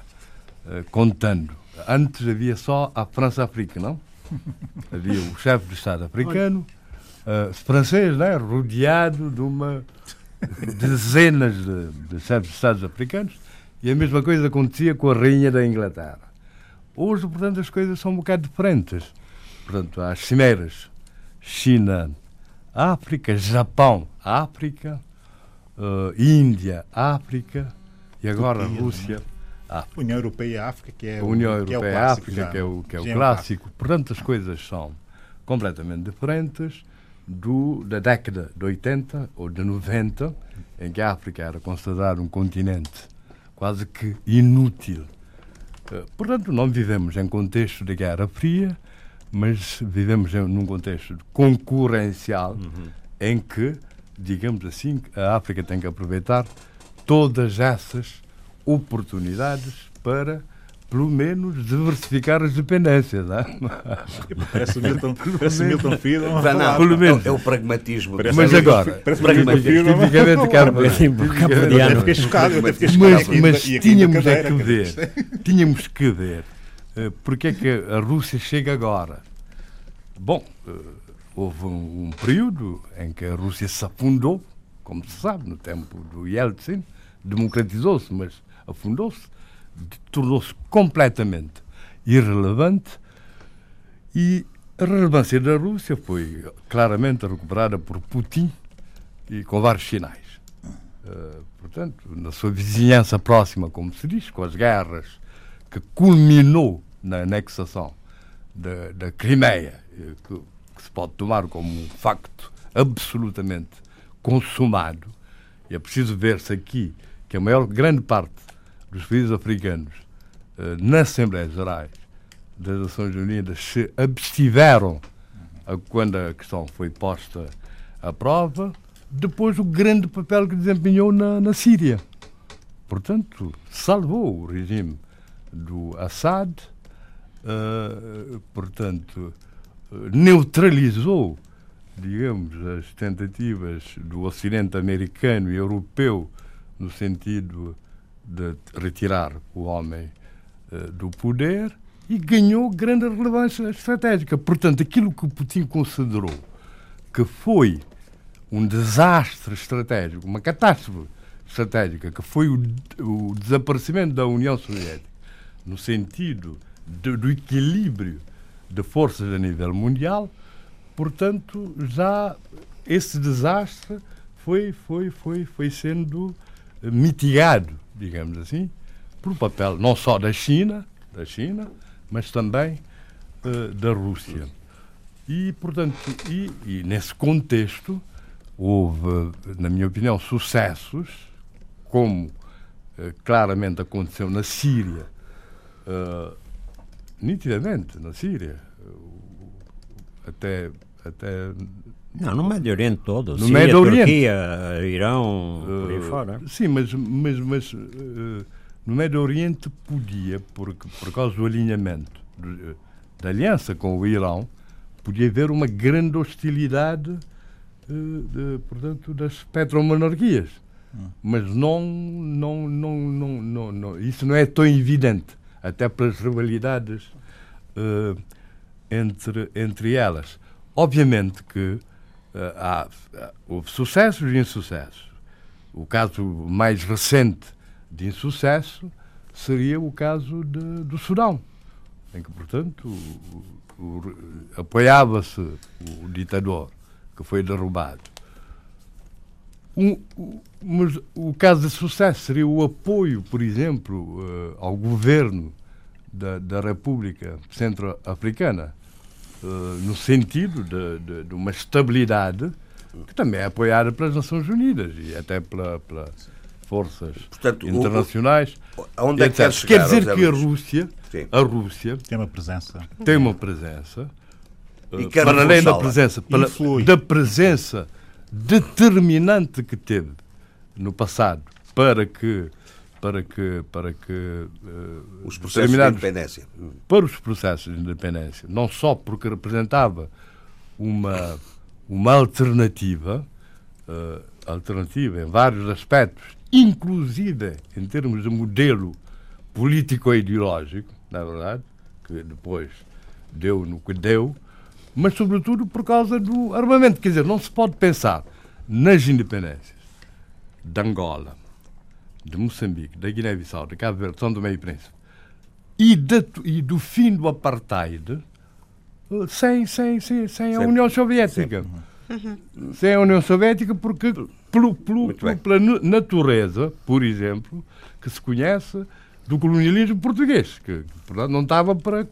Uh, contando. Antes havia só a França-África, não? havia o chefe de Estado africano, francês, né? rodeado de uma dezenas de, de chefes de Estados africanos, e a mesma coisa acontecia com a rainha da Inglaterra. Hoje, portanto, as coisas são um bocado diferentes. Portanto, há as cimeiras China, África, Japão, África, uh, Índia, África e agora Turquia, Rússia. África. União Europeia e África, que é a União Europeia e é África, que é o, que é o clássico. Portanto, as coisas são completamente diferentes do, da década de 80 ou de 90, em que a África era considerada um continente quase que inútil. Uh, portanto, não vivemos em contexto de Guerra Fria, mas vivemos num contexto concorrencial uhum. em que, digamos assim, a África tem que aproveitar todas essas oportunidades para pelo menos diversificar as dependências. Não é? Parece o Milton, parece Milton Friedman. Não, pelo menos. É o pragmatismo. Parece mas agora, parece pragmatismo. Tipicamente cabo-verdiano. fiquei chocado. Mas, mas tínhamos é que ver, tínhamos que ver eh, porque é que a Rússia chega agora? Bom, eh, houve um, um, período em que a Rússia se afundou, como se sabe, no tempo do Yeltsin, democratizou-se, mas afundou-se, tornou-se completamente irrelevante e a relevância da Rússia foi claramente recuperada por Putin e com vários sinais. Uh, portanto, na sua vizinhança próxima, como se diz, com as guerras que culminou na anexação da, da Crimeia, eh, que, que, se pode tomar como um facto absolutamente consumado, e é preciso ver-se aqui que a maior grande parte dos países africanos eh, nas Assembleias Gerais das Nações Unidas se abstiveram a, quando a questão foi posta à prova, depois o grande papel que desempenhou na, na Síria. Portanto, salvou o regime do Assad, uh, portanto, neutralizou, digamos, as tentativas do Ocidente americano e europeu no sentido de retirar o homem uh, do poder e ganhou grande relevância estratégica. Portanto, aquilo que Putin considerou que foi um desastre estratégico, uma catástrofe estratégica, que foi o, o desaparecimento da União Soviética, no sentido de, do equilíbrio de forças a nível mundial, portanto, já esse desastre foi, foi, foi, foi sendo mitigado, digamos assim, por papel não só da China, da China, mas também uh, da Rússia. E, portanto, e, e, nesse contexto houve, na minha opinião, sucessos, como uh, claramente aconteceu na Síria, uh, nitidamente na Síria, até, até não, no Médio Oriente todo. No Síria, Médio Oriente. Turquia, Irão, uh, por aí fora. Sim, mas, mas, mas uh, no Médio Oriente podia, porque, por causa do alinhamento do, da aliança com o Irão, podia haver uma grande hostilidade, uh, de, portanto, das petromonarquias. Hum. Mas não, não, não, não, não, não, isso não é tão evidente até pelas rivalidades uh, entre, entre elas. Obviamente que uh, há, houve sucessos e insucessos. o caso mais recente de insucesso seria o caso de, do Sudão, em que, portanto, apoiava-se o ditador que foi derrubado. Um, mas o caso de sucesso seria o apoio, por exemplo, uh, ao governo da, da República Centro-Africana, uh, no sentido de, de, de, uma estabilidade que também é apoiada pelas Nações Unidas e até pela, pelas forças Portanto, internacionais. O, onde é que quer, quer dizer que a Rússia, a Rússia tem uma presença, tem uma presença e uh, para além da presença, para, da presença determinante que teve no passado para que para que para que uh, os processos de independência. para os processos de independência não só porque representava uma uma alternativa uh, alternativa em vários aspectos inclusive em termos de modelo político ideológico na verdade? Que depois deu no que deu mas sobretudo por causa do armamento. Quer dizer, não se pode pensar nas independências de Angola, de Moçambique, da Guiné-Bissau, de Cabo Verde, São Tomé e Príncipe e, de, e do fim do apartheid eh, sem, sem, sem, sem a União Soviética. Uhum. Sem a União Soviética, porque pelo, pelo, pelo, pela natureza, por exemplo, que se conhece do colonialismo português, que portanto, não estava para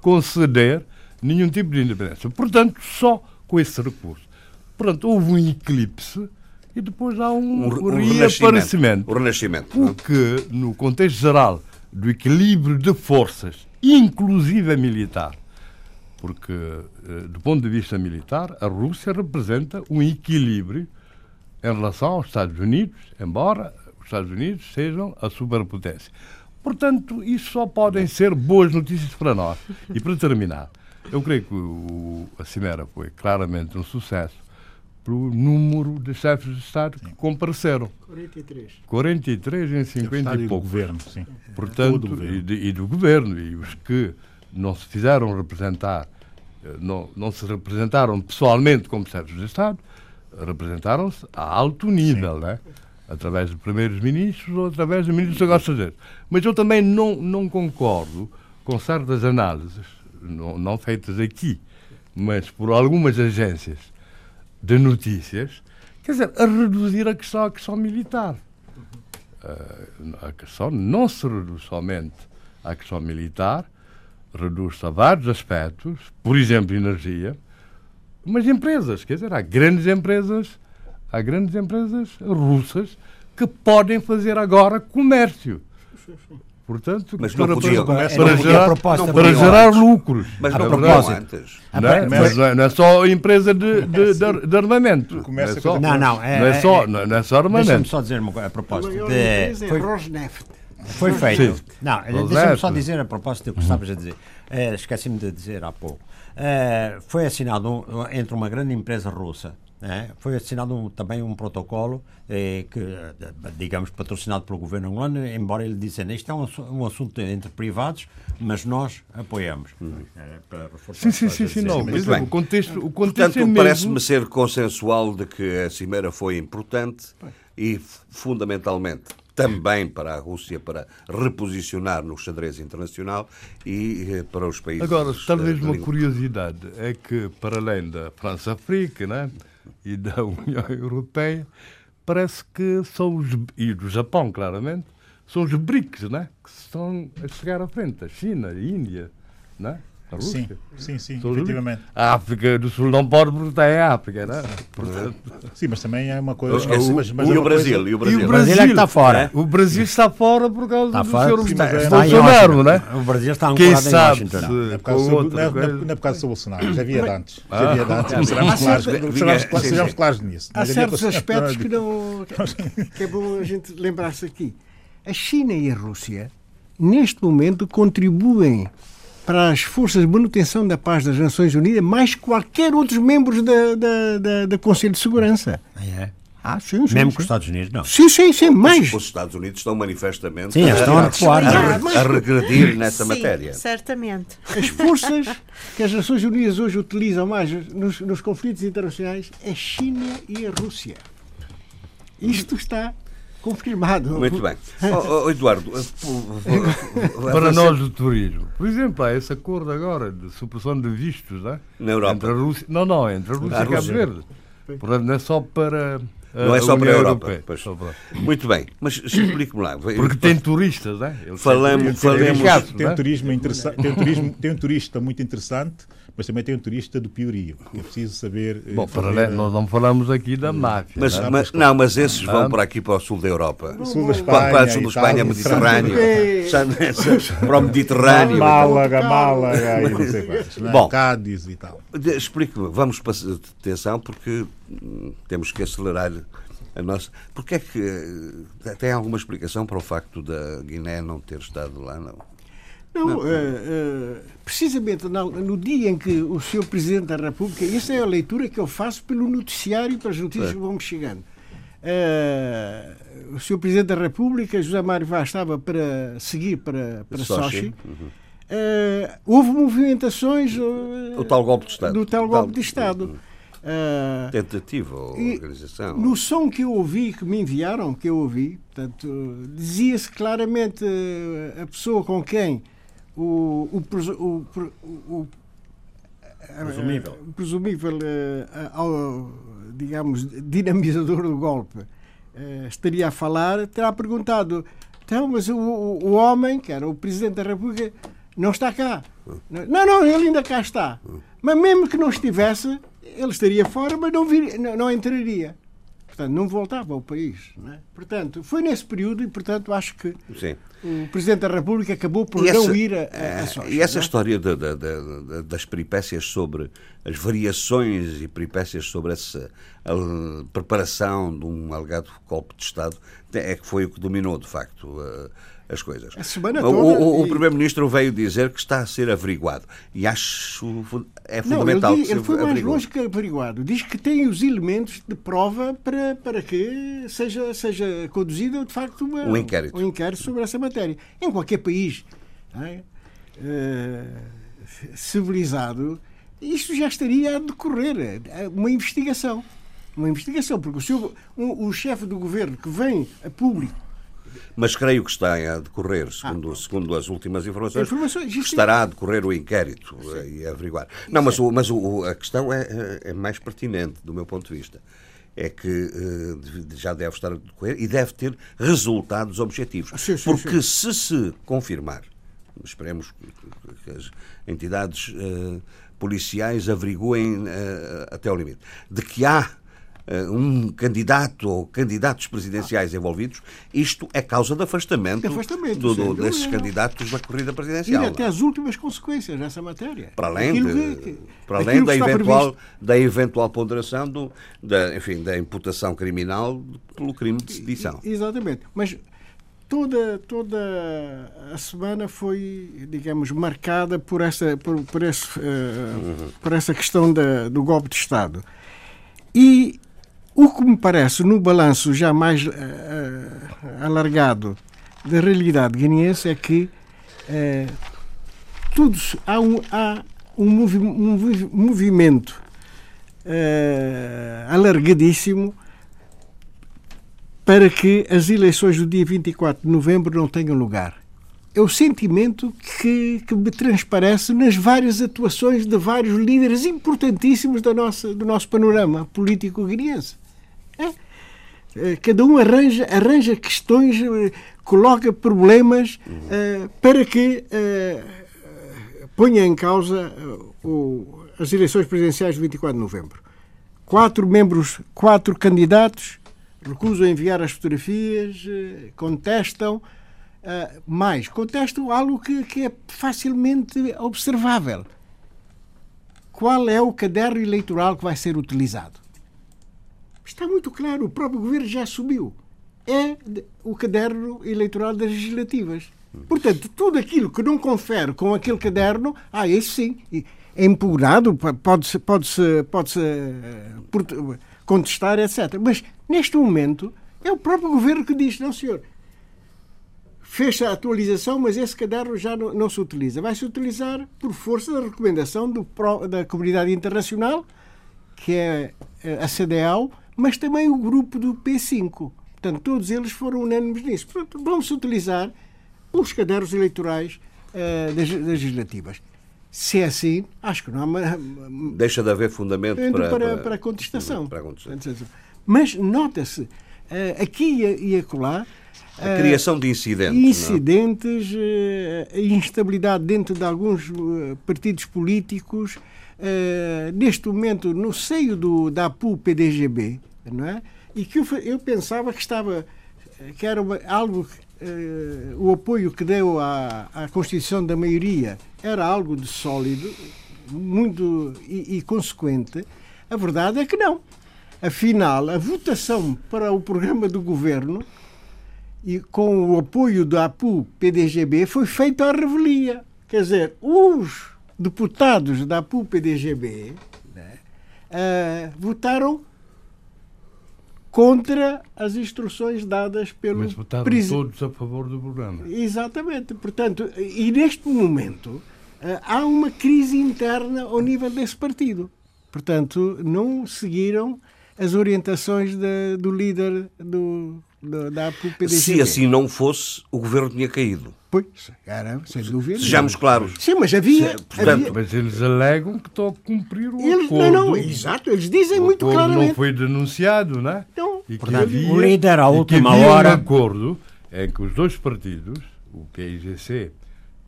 conceder nenhum tipo de independência. Portanto, só com esse recurso. Portanto, houve um eclipse e depois há um, reaparecimento. O renascimento. O que, no contexto geral do equilíbrio de forças, inclusive militar, porque, eh, do ponto de vista militar, a Rússia representa um equilíbrio em relação aos Estados Unidos, embora os Estados Unidos sejam a superpotência. Portanto, isso só podem ser boas notícias para nós. E para terminar, eu creio que o, a Cimeira foi claramente um sucesso pelo número de chefes de Estado sim. que compareceram. 43. 43 em 50 e pouco. Do governo, sim. Portanto, governo. E, de, e, do governo. E os que não se fizeram representar, eh, não, não se representaram pessoalmente como chefes de Estado, representaram-se a alto nível, né? através de primeiros ministros ou através de ministros dos negócios estrangeiros. Mas eu também não, não concordo com certas análises não, não feitas aqui, mas por algumas agências de notícias, quer dizer, a reduzir a questão à questão militar. Uh, a questão não se reduz somente à questão militar, reduz-se a vários aspectos, por exemplo, energia, mas empresas, quer dizer, há grandes empresas, há grandes empresas russas que podem fazer agora comércio. Portanto, mas não para, para, para, gerar, proposta, para gerar lucros. Mas não podia antes. Não é, mas não é só empresa de, de, de, de armamento. Não, é só, não, não, é, não, é só, não é só armamento. Deixa-me só dizer uma coisa a propósito. De, foi. Foi feito. Sim. Não, deixa-me só dizer a propósito do que estavas a dizer. Uh, Esqueci-me de dizer há pouco. Uh, foi assinado um, entre uma grande empresa russa é, foi assinado um, também um protocolo eh, que, digamos, patrocinado pelo governo angolano, embora ele dizendo isto é um, um assunto entre privados, mas nós apoiamos. Uhum. É, para sim, sim, sim, sim, não. Mas, bem. O contexto, o contexto Portanto, é parece-me ser consensual de que a cimeira foi importante e, fundamentalmente, também para a Rússia para reposicionar no xadrez internacional e eh, para os países. Agora, talvez uma curiosidade é que, para além da França-África, né? E da União Europeia, parece que são os. e do Japão, claramente, são os BRICS, né? que estão a chegar à frente. A China, a Índia, né? A Rússia. Sim, sim, sim efetivamente. A África do Sul não pode porque está em África, não é? Portanto... Sim, mas também é uma coisa. Mas, mas e, é o Brasil, coisa... e o Brasil? E o Brasil é que está fora. É? O Brasil está fora por causa está do fora, senhor está, está Bolsonaro, não é? O Brasil está um Quem sabe em Washington. Não, é por causa, do, não, é, não é por causa do Bolsonaro, já havia de antes. Já havia de antes. Sejamos claros nisso. Há certos aspectos que, não, que é bom a gente lembrar-se aqui. A China e a Rússia, neste momento, contribuem para as forças de manutenção da paz das Nações Unidas mais que qualquer outro membro da, da, da, da Conselho de Segurança. Ah, é? Ah, sim, sim, Mesmo sim. com os Estados Unidos, não. Sim, sim, sim, mas... Os Estados Unidos estão manifestamente sim, a, estão a, a, a, regredir nessa sim, matéria. certamente. As forças que as Nações Unidas hoje utilizam mais nos, nos conflitos internacionais é a China e a Rússia. Isto está confirmado. Muito bem. Oh, oh, Eduardo, para nós o turismo, por exemplo, há esse acordo agora de supressão de vistos né? na Europa. Entre a Rússia, não, não, entre a Rússia e Cabo Verde. Portanto, não é só para não é só para a Europa. Muito bem, mas explique-me lá. Porque tem turistas, não é? falamos, falamos, tem, um turismo interessante, tem, um turismo, tem um turista muito interessante, mas também tem um turista do piorio. É preciso saber. Eh, Bom, fazer, para, nós não falamos aqui da máfia. Mas, não, mas, não, mas esses vão para aqui para o sul da Europa. O sul da Espanha. Para, o sul da Espanha, Mediterrâneo. para o Mediterrâneo. Málaga, Málaga e não sei quais. É? Bom, Cádiz e tal. Explique-me, vamos para atenção, porque temos que acelerar a nossa. Porque é que. Eh, tem alguma explicação para o facto da Guiné não ter estado lá? Não. Não. Uh, uh, precisamente no, no, dia em que o Sr. Presidente da República, essa é a leitura que eu faço pelo noticiário e pelas notícias é. que vão chegando. Uh, o Sr. Presidente da República, José Mário Vaz, estava para seguir para, para Sochi. Uhum. houve movimentações. o tal golpe de Estado. Do tal golpe de Estado. Uhum. Uh, Tentativa ou organização? No som que eu ouvi, que me enviaram, que eu ouvi, portanto, dizia-se claramente a pessoa com quem o, o, o, o presumível, presumível uh, digamos, dinamizador do golpe estaria a falar, terá perguntado então, mas o, o, homem, que era o Presidente da República, não está cá. Não, não, ele ainda cá está. Mas mesmo que não estivesse, ele estaria fora, mas não, vir, não, não entraria. Portanto, não voltava ao país. É? Portanto, foi nesse período e, portanto, acho que Sim. o Presidente da República acabou por essa, não ir a, a, a Sochi, E essa é? história de, de, de, das peripécias sobre as variações e peripécias sobre essa preparação de um alegado golpe de Estado é que foi o que dominou, de facto, as coisas. A semana toda, o, o, e... Primeiro-Ministro veio dizer que está a ser averiguado. E acho é fundamental Não, ele, diz, ele foi mais longe que averiguado. Diz que tem os elementos de prova para, para que seja, seja conduzido, de facto, uma, um, inquérito. um inquérito sobre essa matéria. Em qualquer país é? uh, civilizado, isto já estaria a decorrer. É uma investigação. Uma investigação, porque o, seu, o, o chefe do governo que vem a público mas creio que está a decorrer, segundo, ah, segundo as últimas informações, informações estará a decorrer o inquérito Sim. Eh, e averiguar. Não, mas, o, mas o, a questão é, é, é mais pertinente, do meu ponto de vista é que uh, já deve estar a decorrer e deve ter resultados objetivos. Sim, sim, Porque sim. se se confirmar, esperemos que as entidades uh, policiais averiguem uh, até o limite, de que há um candidato ou candidatos presidenciais envolvidos, isto é causa de afastamento, de afastamento do, do, desses candidatos da corrida presidencial. E até as últimas consequências nessa matéria. Para além, de, que, para além da, eventual, da eventual ponderação do, da, enfim, da imputação criminal pelo crime de sedição. Exatamente. Mas toda, toda a semana foi, digamos, marcada por essa, por, por, esse, uh, por essa questão da, do golpe de Estado. E o que me parece, no balanço já mais uh, alargado da realidade guineense, é que uh, tudo, há um, há um, movi um movimento uh, alargadíssimo para que as eleições do dia 24 de novembro não tenham lugar. É o sentimento que, que me transparece nas várias atuações de vários líderes importantíssimos da nossa, do nosso panorama político guineense. É. é. Cada um arranja, arranja questões, eh, coloca problemas uh, para que uh, ponha em causa uh, as eleições presidenciais de 24 de novembro. Quatro membros, quatro candidatos recusam enviar as fotografias, contestam, mais, contestam algo que, que é facilmente observável. Qual é o caderno eleitoral que vai ser utilizado? Está muito claro, o próprio governo já assumiu. É o caderno eleitoral das legislativas. Portanto, tudo aquilo que não confere com aquele caderno, ah, esse sim, é impugnado, pode-se pode -se, pode -se, eh, contestar, etc. Mas, neste momento, é o próprio governo que diz, não, senhor, fez a atualização, mas esse caderno já não, não se utiliza. Vai se utilizar por força da recomendação do, da comunidade internacional, que é a CDAO, mas também o grupo do P5. Portanto, todos eles foram unânimes nisso. Portanto, vamos utilizar os cadernos eleitorais uh, das, legislativas. Se é assim, acho que não há. Uma, Deixa de haver fundamento para, para, para, a contestação. Para a contestação. Mas nota-se, uh, aqui e acolá. A criação de incidentes. É? Incidentes, uh, instabilidade dentro de alguns partidos políticos. Neste momento, no seio do, da APU-PDGB, não é? e que eu, eu pensava que estava que era uma, algo uh, o apoio que deu à, à constituição da maioria era algo de sólido muito e, e consequente. A verdade é que não. Afinal a votação para o programa do governo e com o apoio da APU PDGB foi feita à revelia. Quer dizer os deputados da APU PDGB né, uh, votaram contra as instruções dadas pelo Mas votaram presi... todos a favor do programa. Exatamente. Portanto, e neste momento eh, há uma crise interna ao nível desse partido. Portanto, não seguiram as orientações de, do líder do, da PDG. Se assim não fosse, o governo tinha caído. Pois, era, sem dúvida. Sejamos claros. Sim, mas havia. Se, portanto, havia... Mas eles alegam que estão a cumprir o eles, acordo. Não, não, exato, eles dizem o muito claramente. não foi denunciado, não é? Então, e portanto, havia, o líder, à última hora. um acordo em que os dois partidos, o PIGC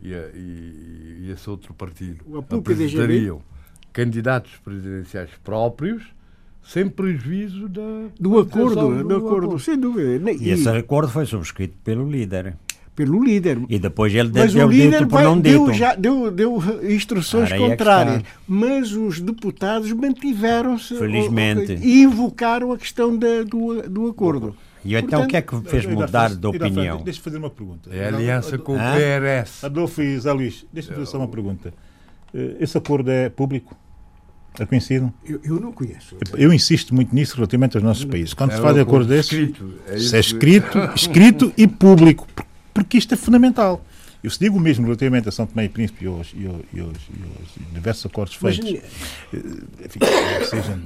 e, a, e, e esse outro partido, apresentariam candidatos presidenciais próprios sem prejuízo da, do acordo, do, do acordo, acordo, sem dúvida. E, e esse acordo foi subscrito pelo líder pelo líder. E depois ele mas deu o líder dito por não deu, já, deu, deu instruções Cara, é contrárias. É mas os deputados mantiveram-se Felizmente. e invocaram a questão da, do, do acordo. E então o que é que fez mudar de opinião? Deixa-me fazer uma pergunta. É a aliança com o PRS. Adolfo e Zé Luís, deixa-me fazer só uma pergunta. Eh, esse acordo é público? É conhecido? Eu, eu, não conheço. Eu insisto muito nisso relativamente aos nossos países. Quando é se faz acordo desses, escrito, é, é escrito, escrito e público porque isto é fundamental. Eu se digo mesmo relativamente a São Tomé e Príncipe e aos, e aos, e aos, e aos diversos acordos feitos, eh, enfim, sejam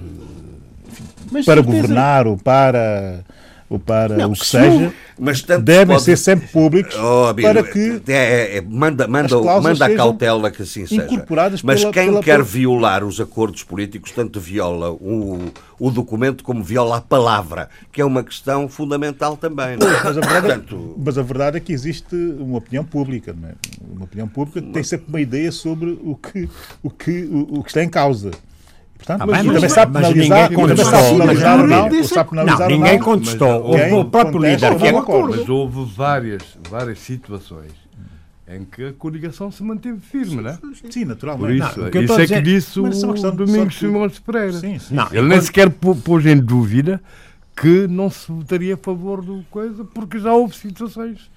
de, para governar ou para ou para não, o que seja, mas devem pode... ser sempre públicos oh, para que é, é, é, manda, manda, manda a cautela que assim seja. Mas pela, quem pela... quer violar os acordos políticos tanto viola o, o documento como viola a palavra, que é uma questão fundamental também. É? Mas, a verdade, é Portanto... mas a verdade é que existe uma opinião pública, não é? uma opinião pública que tem sempre uma ideia sobre o que, o que, o, o que está em causa. Portanto, ah, mas, mas, também sabe penalizar, ninguém contestou. Não, ninguém contestou. Houve o próprio líder que é Mas houve várias, várias situações em que a coligação se manteve firme, não é? Sim, naturalmente. Por isso, não, isso é que disse o Domingos Simões Pereira. Sim, sim. Não, Ele nem sequer pôs em dúvida que não se votaria a favor do coisa, porque já houve situações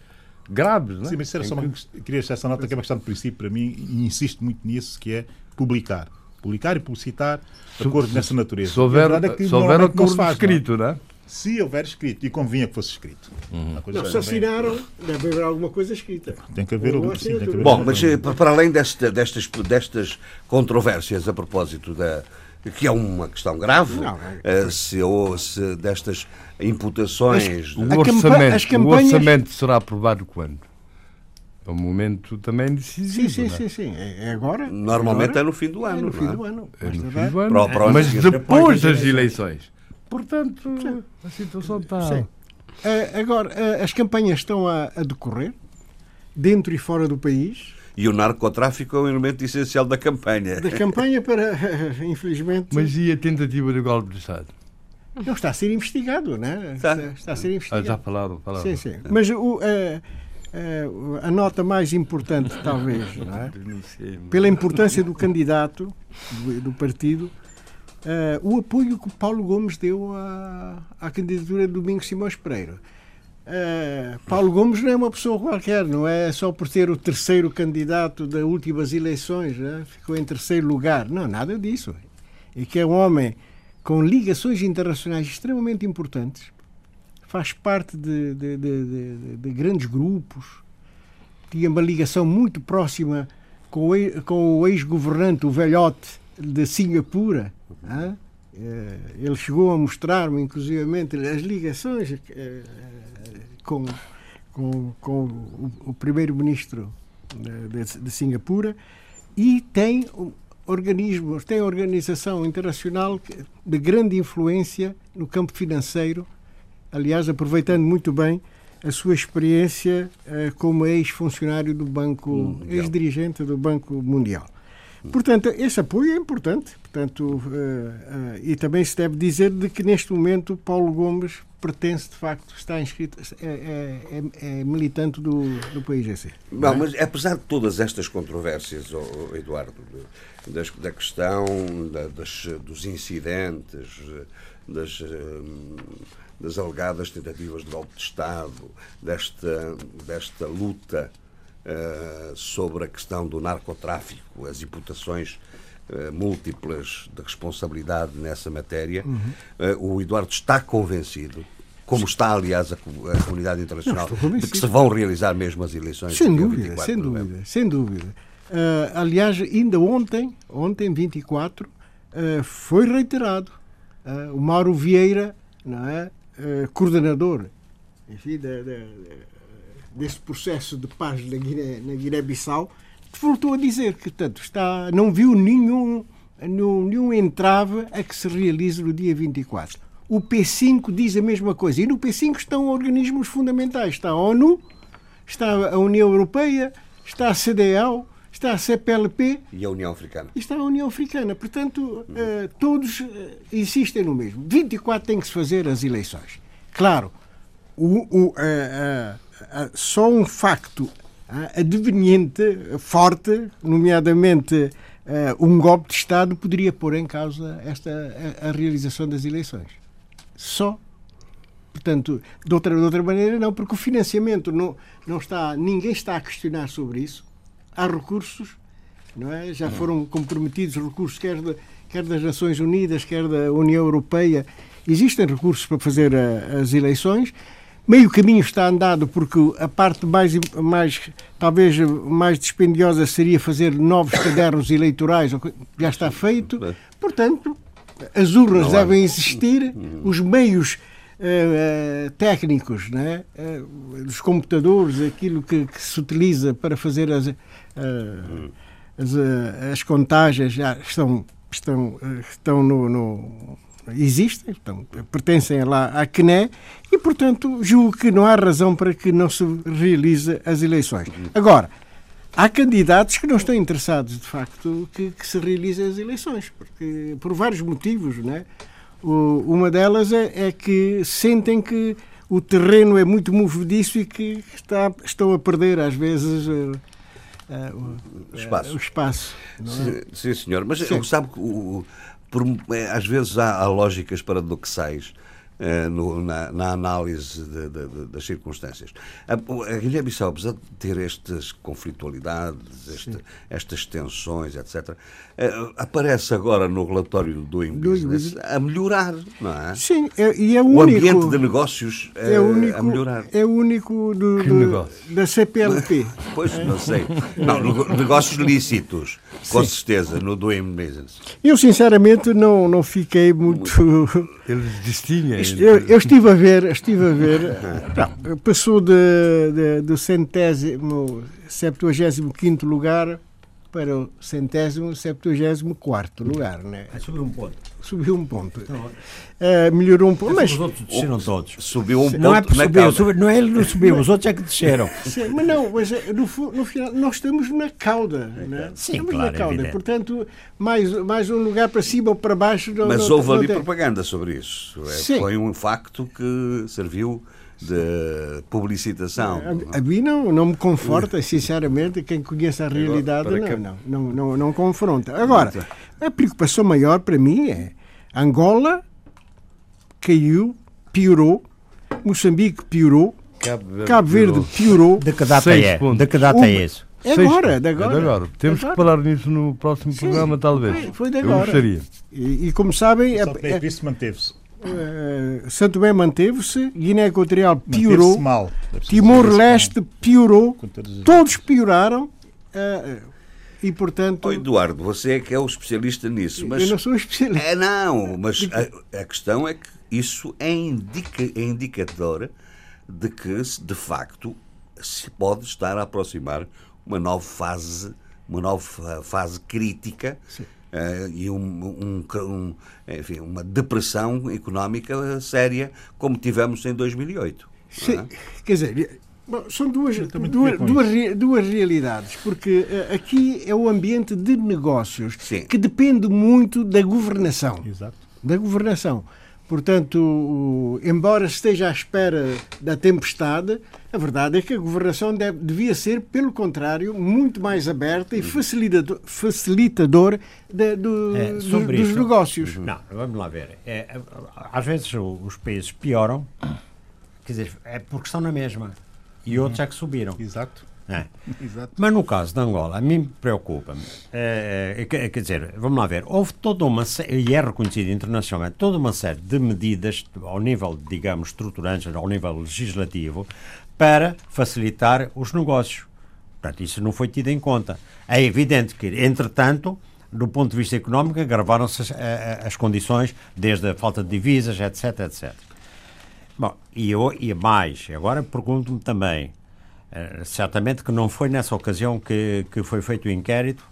graves, não é? Sim, mas era só uma, queria deixar essa nota que é uma questão de princípio para mim e insisto muito nisso, que é publicar publicar e publicitar acordos nessa natureza. Se houver, é que se houver acordo faz, escrito, não é? Se houver escrito, e convinha que fosse escrito. Uhum. Não, se assinaram, deve haver alguma coisa escrita. Tem que haver, o, sim, tem que haver Bom, mas eh, para além desta, destas, destas controvérsias a propósito da, que é uma questão grave, não, é... se, ou, se destas imputações. o, orçamento, o orçamento será aprovado quando? É um momento também decisivo. Sim, sim, é? sim, sim. É agora. Normalmente agora, é no fim do ano. É no fim do ano. É no fim do ano. Mas depois das eleições. Portanto, sim. a situação está. Sim. Uh, agora, uh, as campanhas estão a, a, decorrer, dentro e fora do país. E o narcotráfico é um elemento essencial da campanha. Da campanha para, infelizmente. Mas e a tentativa de golpe de Estado? Não, está a ser investigado, não é? Está, está a ser investigado. Ah, já falaram, falaram. Sim, sim. Mas o. Uh, a nota mais importante, talvez, é? pela importância do candidato do, do partido, uh, o apoio que Paulo Gomes deu à, à candidatura de Domingos Simões Pereira. Uh, Paulo Gomes não é uma pessoa qualquer, não é só por ser o terceiro candidato das últimas eleições, é? ficou em terceiro lugar. Não, nada disso. É que é um homem com ligações internacionais extremamente importantes, faz parte de, de, de, de grandes grupos, tinha uma ligação muito próxima com o, com ex-governante, o velhote de Singapura, ele chegou a mostrar-me, inclusivamente, as ligações com, com, com o, o primeiro-ministro de, de Singapura e tem organismos, tem organização internacional de grande influência no campo financeiro, aliás, aproveitando muito bem a sua experiência uh, como ex-funcionário do Banco, ex-dirigente do Banco Mundial. Portanto, esse apoio é importante. Portanto, uh, uh, e também se deve dizer de que neste momento Paulo Gomes pertence de facto, está inscrito, é, é, é, é militante do, do PIGC. Não, mas apesar de todas estas controvérsias, Eduardo, da, da questão da, das, dos incidentes, das, das alegadas tentativas de golpe de Estado, desta, desta luta uh, sobre a questão do narcotráfico, as imputações uh, múltiplas de responsabilidade nessa matéria, uhum. uh, o Eduardo está convencido como está, aliás, a, comunidade internacional, de que se vão realizar mesmo as eleições. Sem dúvida, 24, sem dúvida, sem dúvida. Uh, aliás, ainda ontem, ontem 24, uh, foi reiterado uh, o Mauro Vieira, não é, coordenador, enfim, de, de, desse processo de paz na Guiné, na Guiné-Bissau, voltou a dizer que tanto está, não viu nenhum, nenhum, nenhum entrave a que se realize no dia 24. O P5 diz a mesma coisa. E no P5 estão organismos fundamentais. Está a ONU, está a União Europeia, está a CDAO, está a CPLP. E a União Africana. E está a União Africana. Portanto, uh, todos uh, insistem no mesmo. 24 tem que se fazer as eleições. Claro, o, o, uh, só um facto adveniente, forte, nomeadamente um golpe de Estado, poderia pôr em causa esta, a, a realização das eleições. Só Portanto, de outra, de outra maneira, não, porque o financiamento não, não está. Ninguém está a questionar sobre isso. Há recursos, não é? Já foram comprometidos recursos, quer, de, quer das Nações Unidas, quer da União Europeia. Existem recursos para fazer a, as eleições. Meio caminho está andado porque a parte mais, mais talvez mais dispendiosa seria fazer novos cadernos eleitorais, já está feito. Portanto, as urnas devem existir, os meios uh, técnicos, né? Dos computadores, aquilo que, que, se utiliza para fazer as, as, as, contagens já estão, estão, estão no, no existem, então, pertencem lá à CNE e, portanto, julgo que não há razão para que não se realize as eleições. Agora, há candidatos que não estão interessados, de facto, que, que se realizem as eleições, porque por vários motivos, não é? O, uma delas é, é, que sentem que o terreno é muito movediço e que está, estão a perder, às vezes, uh, uh, o, espaço. o espaço é? sim, sim, senhor. Mas sim. sabe que por, às vezes há, há lógicas paradoxais eh, no, na, na, análise de, de, de, das circunstâncias. A, a Guiné-Bissau, apesar de ter estas conflitualidades, este, estas tensões, etc., uh, aparece agora no relatório do Doing Business a melhorar, não é? Sim, é, e é o, o único, ambiente de negócios é uh, único, a melhorar. É o único do, do da CPLP. pois, não sei. Não, negócios lícitos, com Sim. certeza, no Doing Business. Eu, sinceramente, não, não fiquei muito... muito... Eles distinguem eu, eu, estive a ver, estive a ver, não, passou de, de, do centésimo, septuagésimo quinto lugar para o centésimo, septuagésimo quarto lugar, né? Subiu um ponto. Subiu um ponto. Uh, melhorou um pouco, mas... Os outros desceram todos. Subiu um ponto não é porque subiu, subiu, não é ele não subiu, os outros é que desceram. Sim, mas não, mas eh, no, no, final nós estamos na cauda, né? Sim, estamos claro, na cauda, portanto, mais, mais um lugar para cima ou para baixo... Não, mas não, houve ali propaganda sobre isso. É, Sim. Foi um facto que serviu de publicitação. A, a mim não, não me conforta, sinceramente, quem conhece a realidade não, não, não, não, não confronta. Agora, a preocupação maior para mim é Angola caiu, piorou, Moçambique piorou, Cabo Verde, piorou. De que data é? De que data é isso? É agora, de agora. É de agora. Temos agora. que falar nisso no próximo Sim, programa, talvez. Foi, foi de agora. Eu gostaria. E, e como sabem. Só é, é, isso manteve-se. Uh, Santo Tomé manteve-se, Guiné Equatorial piorou, Timor-Leste piorou, todos pioraram. Uh, E, portanto... Oh, Eduardo, você é que é o especialista nisso. Mas... Eu não sou especialista. É, não, mas a, a questão é que isso é, indica, é indicador de que, de facto, se pode estar a aproximar uma nova fase, uma nova fase crítica uh, e um, um, um, enfim, uma depressão económica séria, como tivemos em 2008. Sim, é? quer dizer, Bom, são duas, duas, duas, duas, realidades, porque uh, aqui é o ambiente de negócios Sim. que depende muito da governação. Exato. Da governação. Portanto, embora esteja à espera da tempestade, a verdade é que a governação deve, devia ser, pelo contrário, muito mais aberta e uhum. facilitador, facilitador de, do, é, dos isso, negócios. Não, vamos lá ver. É, às vezes os países pioram, quer dizer, é porque estão na mesma. E outros é que subiram. Exato. É. Mas no caso de Angola, a mim preocupa-me. É, é, quer dizer, vamos lá ver, houve toda uma e é reconhecido internacionalmente, toda uma série de medidas ao nível, digamos, estruturantes, ao nível legislativo, para facilitar os negócios. Portanto, isso não foi tido em conta. É evidente que, entretanto, do ponto de vista económico, agravaram-se as, as, condições, desde a falta de divisas, etc, etc. Bom, e, eu, e mais, agora pergunto-me também, certamente que não foi nessa ocasião que, que foi feito o inquérito,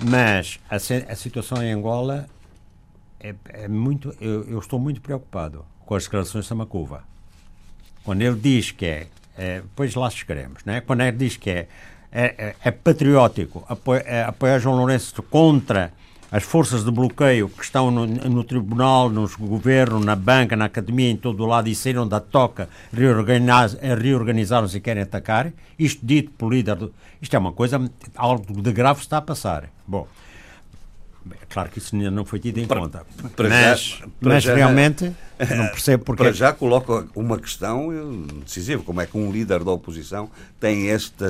mas a, a situação em Angola é, é muito. Eu, eu, estou muito preocupado com as declarações de Samacuva. Quando ele diz que é. é depois lá chegaremos, né? quando ele diz que é, é, é, é patriótico é, apoiar João Lourenço contra as forças de bloqueio que estão no, no tribunal, no governo, na banca, na academia, em todo o lado e saíram da toca, reorganizaram-se e querem atacar, isto dito pelo líder, do, isto é uma coisa, algo de grave está a passar. Bom, claro que isso não foi tido em para, conta. Para mas, já, mas já, realmente não percebo porque. Para já coloca uma questão decisiva: como é que um líder da oposição tem este,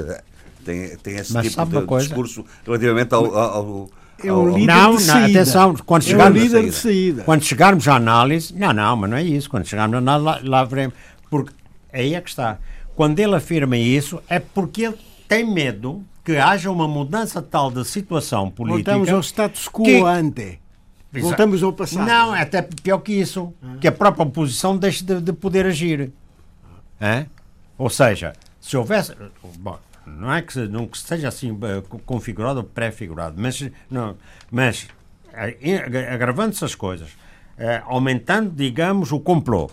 tem, tem esse mas tipo de discurso relativamente ao, ao é um líder não, de saída. Não, atenção, quando chegarmos, é um líder de saída. Quando chegarmos à análise, não, não, mas não é isso. Quando chegarmos à análise, lá, lá veremos. Porque aí é que está. Quando ele afirma isso, é porque ele tem medo que haja uma mudança tal de situação política. Voltamos ao status quo que... ante. Voltamos ao passado. Não, é até pior que isso. Ah. Que a própria oposição deixe de, de poder agir. Ou seja, se houvesse. Bom, não é que, não que seja assim eh, configurado ou pré-figurado, mas, não, mas eh, agravando-se as coisas, eh, aumentando, digamos, o complô,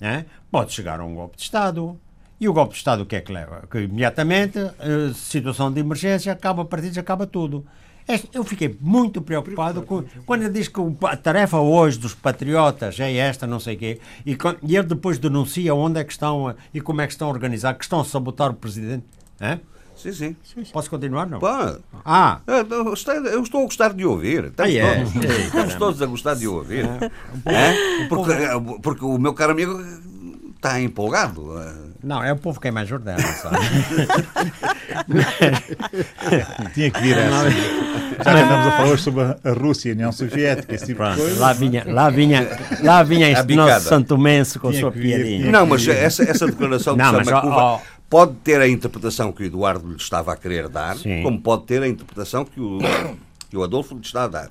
né? pode chegar a um golpe de Estado. E o golpe de Estado o que é que leva? Que imediatamente, situação de emergência, acaba a partir acaba tudo. Eu fiquei muito preocupado com, quando ele diz que a tarefa hoje dos patriotas é esta, não sei o quê, e, e ele depois denuncia onde é que estão e como é que estão a organizar, que estão a sabotar o presidente. É? Sim, sim. Posso continuar, não? Pá. Ah. Eu estou a gostar de ouvir. Estamos, ah, é. todos, é, estamos todos a gostar de ouvir. É. é? Porque, porque o meu caro amigo está empolgado. Não, é o povo que é mais jordano, sabe? Tinha que vir essa. Já que estamos a falar sobre a Rússia e a União Soviética, esse tipo Pronto, de coisa. Lá vinha, lá vinha, lá vinha este nosso Santo Menso com a sua piadinha. Não, mas essa, essa declaração não, de Samacuva pode ter a interpretação que o Eduardo lhe estava a querer dar, Sim. como pode ter a interpretação que o, que o Adolfo lhe está a dar.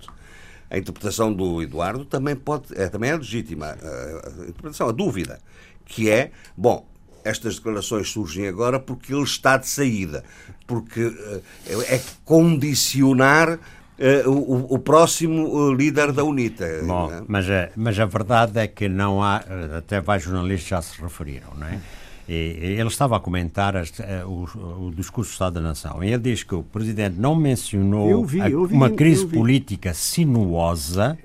A interpretação do Eduardo também, pode, é, também é legítima. A, interpretação, a dúvida, que é, bom, estas declarações surgem agora porque ele está de saída, porque uh, é condicionar uh, o, o, próximo uh, líder da UNITA. Bom, é? mas, a, mas a verdade é que não há, até vários jornalistas já se referiram, não é? E, ele estava a comentar as, o, o, discurso do Estado da Nação e ele diz que o Presidente não mencionou vi, a, vi, uma crise política sinuosa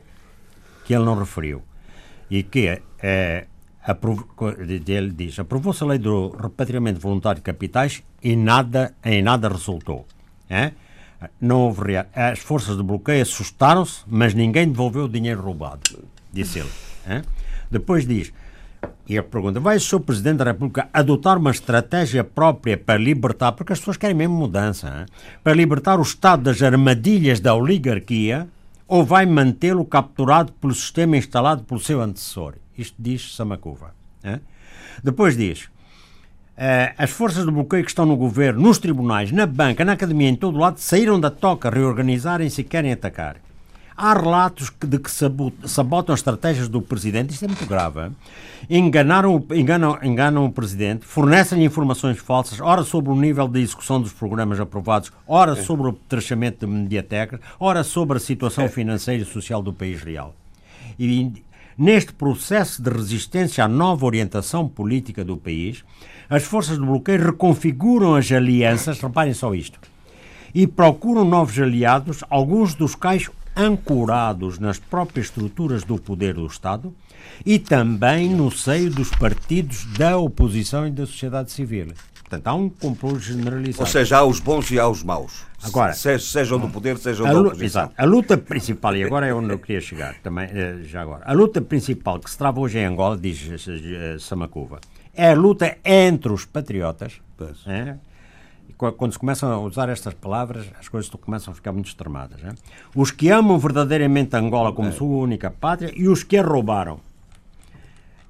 que ele não referiu e que é, ele diz, aprovou-se a lei do repatriamento voluntário de capitais e nada, em nada resultou. É? Não houve As forças de bloqueio assustaram-se, mas ninguém devolveu o dinheiro roubado, disse ele. É? Depois diz, e a pergunta, vai o Sr. Presidente da República adotar uma estratégia própria para libertar, porque as pessoas querem mesmo mudança, para libertar o Estado das armadilhas da oligarquia, ou vai mantê-lo capturado pelo sistema instalado pelo seu antecessor? Isto diz Samacuva. Depois diz, Uh, as forças de bloqueio que estão no governo, nos tribunais, na banca, na academia, em todo lado, saíram da toca, reorganizarem-se e querem atacar. Há relatos de que sabotam as estratégias do presidente, isto é muito grave. Enganaram, enganam, enganam o presidente, fornecem-lhe informações falsas, ora sobre o nível de execução dos programas aprovados, ora é. sobre o trachamento de mediatecas, ora sobre a situação é. financeira e social do país real. E neste processo de resistência à nova orientação política do país, as forças de bloqueio reconfiguram as alianças, reparem só isto, e procuram novos aliados, alguns dos quais ancorados nas próprias estruturas do poder do Estado e também no seio dos partidos da oposição e da sociedade civil. Portanto, há um complô generalizado. Ou seja, há os bons e há os maus. Agora, Se, sejam do poder, sejam da oposição. Exato. A luta principal, e agora é onde eu queria chegar, também, eh, já agora, a luta principal que se trava hoje em Angola, diz eh, Samacuva, é a luta entre os patriotas, é, quando se começam a usar estas palavras, as coisas começam a ficar muito extremadas. Né? Os que amam verdadeiramente Angola como sua única pátria e os que a roubaram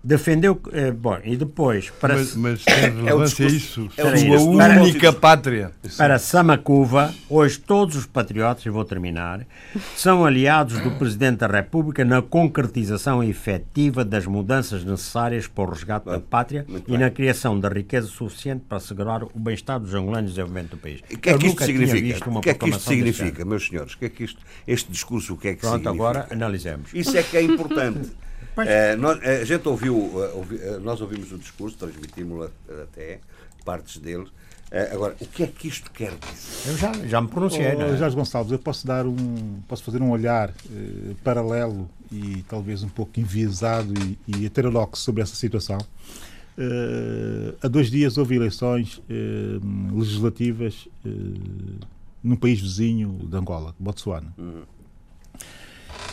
defendeu. Eh, bom, e depois. Para, mas, mas tem relevância é isso? É sua única pátria. Para Samacuva, hoje todos os patriotas, e vou terminar, são aliados do Presidente da República na concretização efetiva das mudanças necessárias para o resgate bem, da pátria e bem. na criação da riqueza suficiente para assegurar o bem-estar dos angolanos e o desenvolvimento do país. O que é que isto significa? O que é que isto significa, meus senhores? O que é que isto, este discurso, o que é que Pronto, significa? agora analisemos. Isso é que é importante. É, nós, a gente ouviu, eh, ouvi, eh, nós ouvimos o discurso, transmitimos até partes dele. Agora, o que é que isto quer dizer? Eu já, já me pronunciei. Oh, é? Jorge Gonçalves, eu posso dar um, posso fazer um olhar eh, paralelo e talvez um pouco enviesado e, e heterodoxo sobre essa situação. Uh, há dois dias houve eleições uh, legislativas uh, num país vizinho de Angola, Botsuana. Uhum.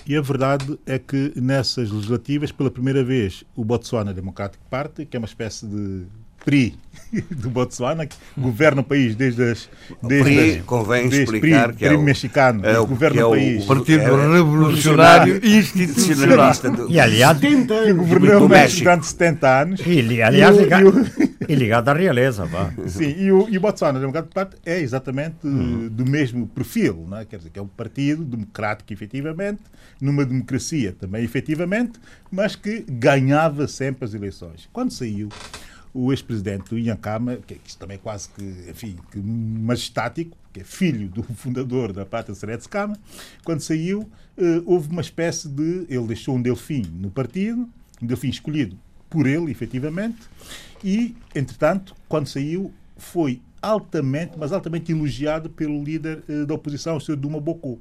E a verdade é que nessas legislativas, pela primeira vez, o Botswana Democratic Party, que é uma espécie de PRI do Botsuana, que governa o país desde as. Desde PRI, as, convém desde explicar PRI, que é o, mexicano, é o, governa é o, país. O Partido é, Revolucionário Institucionalista. Do, e aliás, que governou o México durante 70 anos. E, aliás, e ligado à realeza. Vá. Sim, e o, e o Botswana Democratic Party é exatamente uhum. do mesmo perfil, não é? quer dizer, que é um partido democrático, efetivamente, numa democracia também, efetivamente, mas que ganhava sempre as eleições. Quando saiu o ex-presidente Inhancama, que, é que também é quase que, enfim, que majestático, que é filho do fundador da Pátria Seredes Cama, quando saiu, eh, houve uma espécie de. Ele deixou um delfim no partido, um delfim escolhido por ele, efetivamente, e, entretanto, quando saiu, foi altamente, mas altamente elogiado pelo líder eh, da oposição, o Sr. Duma Bocou,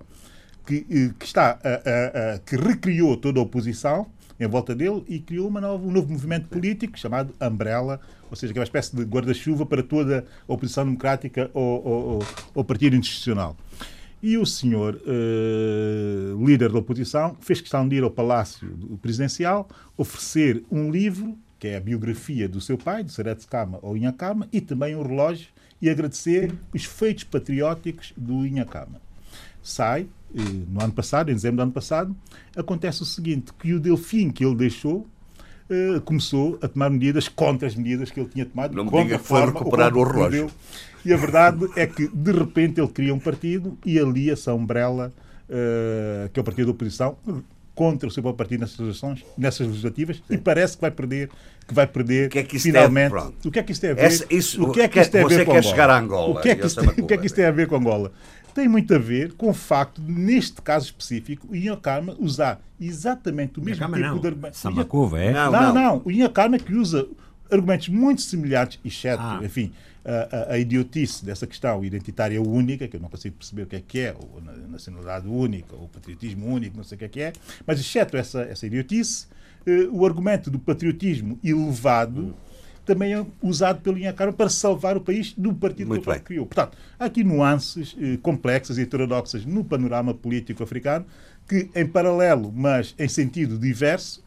que, eh, que está a, que recriou toda a oposição em volta dele e criou nova, um novo movimento político chamado Umbrella, ou seja, que é uma espécie de guarda-chuva para toda a oposição democrática ou, ou, partido institucional. E o senhor líder da oposição fez questão de ir ao Palácio Presidencial oferecer um livro, que é a biografia do seu pai, de Seretse Kama ou Inhakama, e também um relógio, e agradecer os feitos patrióticos do Inhakama. Sai, no ano passado, em dezembro do ano passado, acontece o seguinte, que o Delfim que ele deixou uh, começou a tomar medidas contra as medidas que ele tinha tomado. Não me diga que foi recuperar o relógio. E a verdade é que, de repente, ele cria um partido e alia-se a Umbrella, uh, que é o partido da oposição, contra o seu próprio partido nessas eleições, nessas legislativas, Sim. e parece que vai perder, que vai perder o que é que finalmente. o que é que isto tem a ver? Essa, isso, o que é que isto tem a ver com Angola? Angola? O que é que isto, o que é que isto tem a ver com Angola? tem muito a ver com o facto de, neste caso específico, o Ian Karma usar exatamente o mesmo tipo não. de argumento. Samacuva, é? Não, não, não. O Ian Karma que usa argumentos muito semelhantes, exceto, ah. enfim, a, a, a, idiotice dessa questão identitária única, que eu não consigo perceber o que é que é, ou nacionalidade única, ou patriotismo único, não sei o que é que é, mas exceto essa, essa idiotice, eh, o argumento do patriotismo elevado. Hum também é usado pelo Inhacaro para salvar o país do partido Muito que ele criou. Portanto, há aqui nuances eh, complexas e heterodoxas no panorama político africano que, em paralelo, mas em sentido diverso,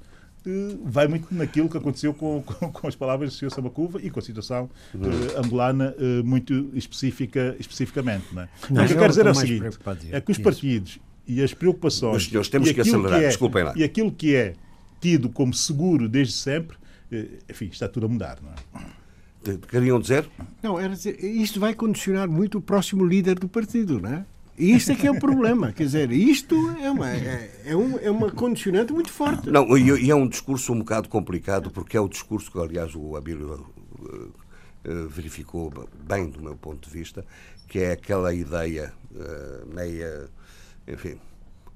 vai muito naquilo que aconteceu com, com, com, as palavras do Sr. Sabacuva e com a situação eh, angolana eh, muito específica, especificamente. Não é? Não, o que eu quero dizer é o seguinte, é que os partidos e as preocupações... Mas, senhores, temos que acelerar, que é, desculpem lá. E aquilo que é tido como seguro desde sempre eh, enfim, está tudo a mudar, não é? queriam dizer? Não, era dizer, isto vai condicionar muito o próximo líder do partido, não é? E isto é que é o problema. Quer dizer, isto é uma, é, é, um, é uma condicionante muito forte. Não, e, é um discurso um bocado complicado, porque é o discurso que, aliás, o Abílio uh, uh, verificou bem do meu ponto de vista, que é aquela ideia uh, meia, enfim,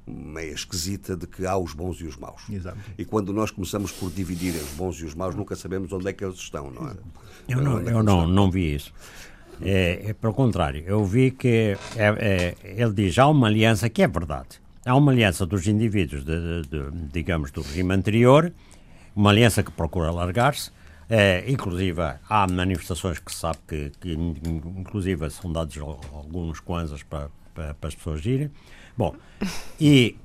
meia esquisita de que há os bons e os maus. Exato. E quando nós começamos por dividir os bons e os maus, nunca sabemos onde é que eles estão, não é? Eu não, é eu não, não vi isso. É, é pelo contrário, eu vi que é, é, ele diz há uma aliança que é verdade. Há uma aliança dos indivíduos, de, de, de, digamos, do regime anterior, uma aliança que procura alargar-se. É, inclusive, há manifestações que se sabe que, que inclusive, são dados alguns kwanzas para, para, para as pessoas irem. Bom, e,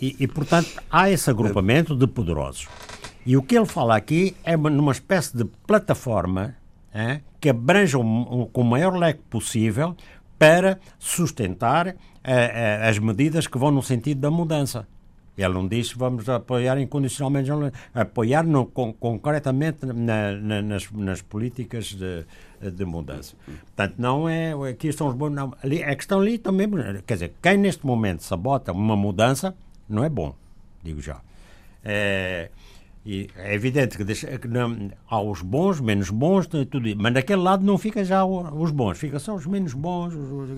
e, e, portanto há esse agrupamento de poderosos. E o que ele fala aqui é numa espécie de plataforma é, que abranja um, com o maior leque possível para sustentar as medidas que vão no sentido da mudança. Ele não disse vamos apoiar incondicionalmente, apoiar no, con, concretamente na, na, nas, nas, políticas de, de, mudança. Portanto, não é. Aqui estão os bons. Não, ali, a questão ali também. Quer dizer, quem neste momento sabota uma mudança não é bom, digo já. É, e é evidente que, deixa, que não, há os bons, menos bons, tudo. Mas naquele lado não fica já os bons, fica só os menos bons. Os,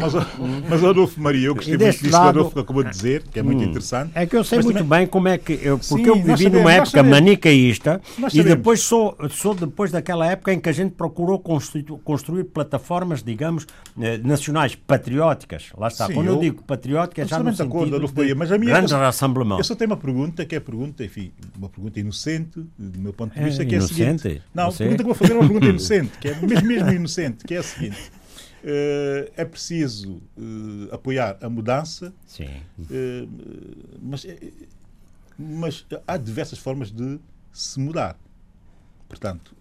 mas, Adolfo, mas, Adolfo Maria, eu gostei muito disso lado, que Adolfo acabou de dizer, que é muito hum, interessante. É que eu sei muito também, bem como é que. Eu, porque sim, eu vivi sabemos, numa época manicaísta e depois sou, sou depois daquela época em que a gente procurou construir, plataformas, digamos, eh, nacionais patrióticas. Lá está. Sim, Quando eu, eu digo patriótica, é já no sentido acordo, mas a minha, eu, eu só tenho uma pergunta que é a pergunta pergunta, enfim, uma pergunta inocente, do meu ponto de vista, é, que é inocente? a seguinte. Não, a pergunta que vou fazer é uma pergunta inocente, que é mesmo, mesmo inocente, que é a seguinte. Uh, é preciso uh, apoiar a mudança. Uh, mas, mas há diversas formas de se mudar. Portanto,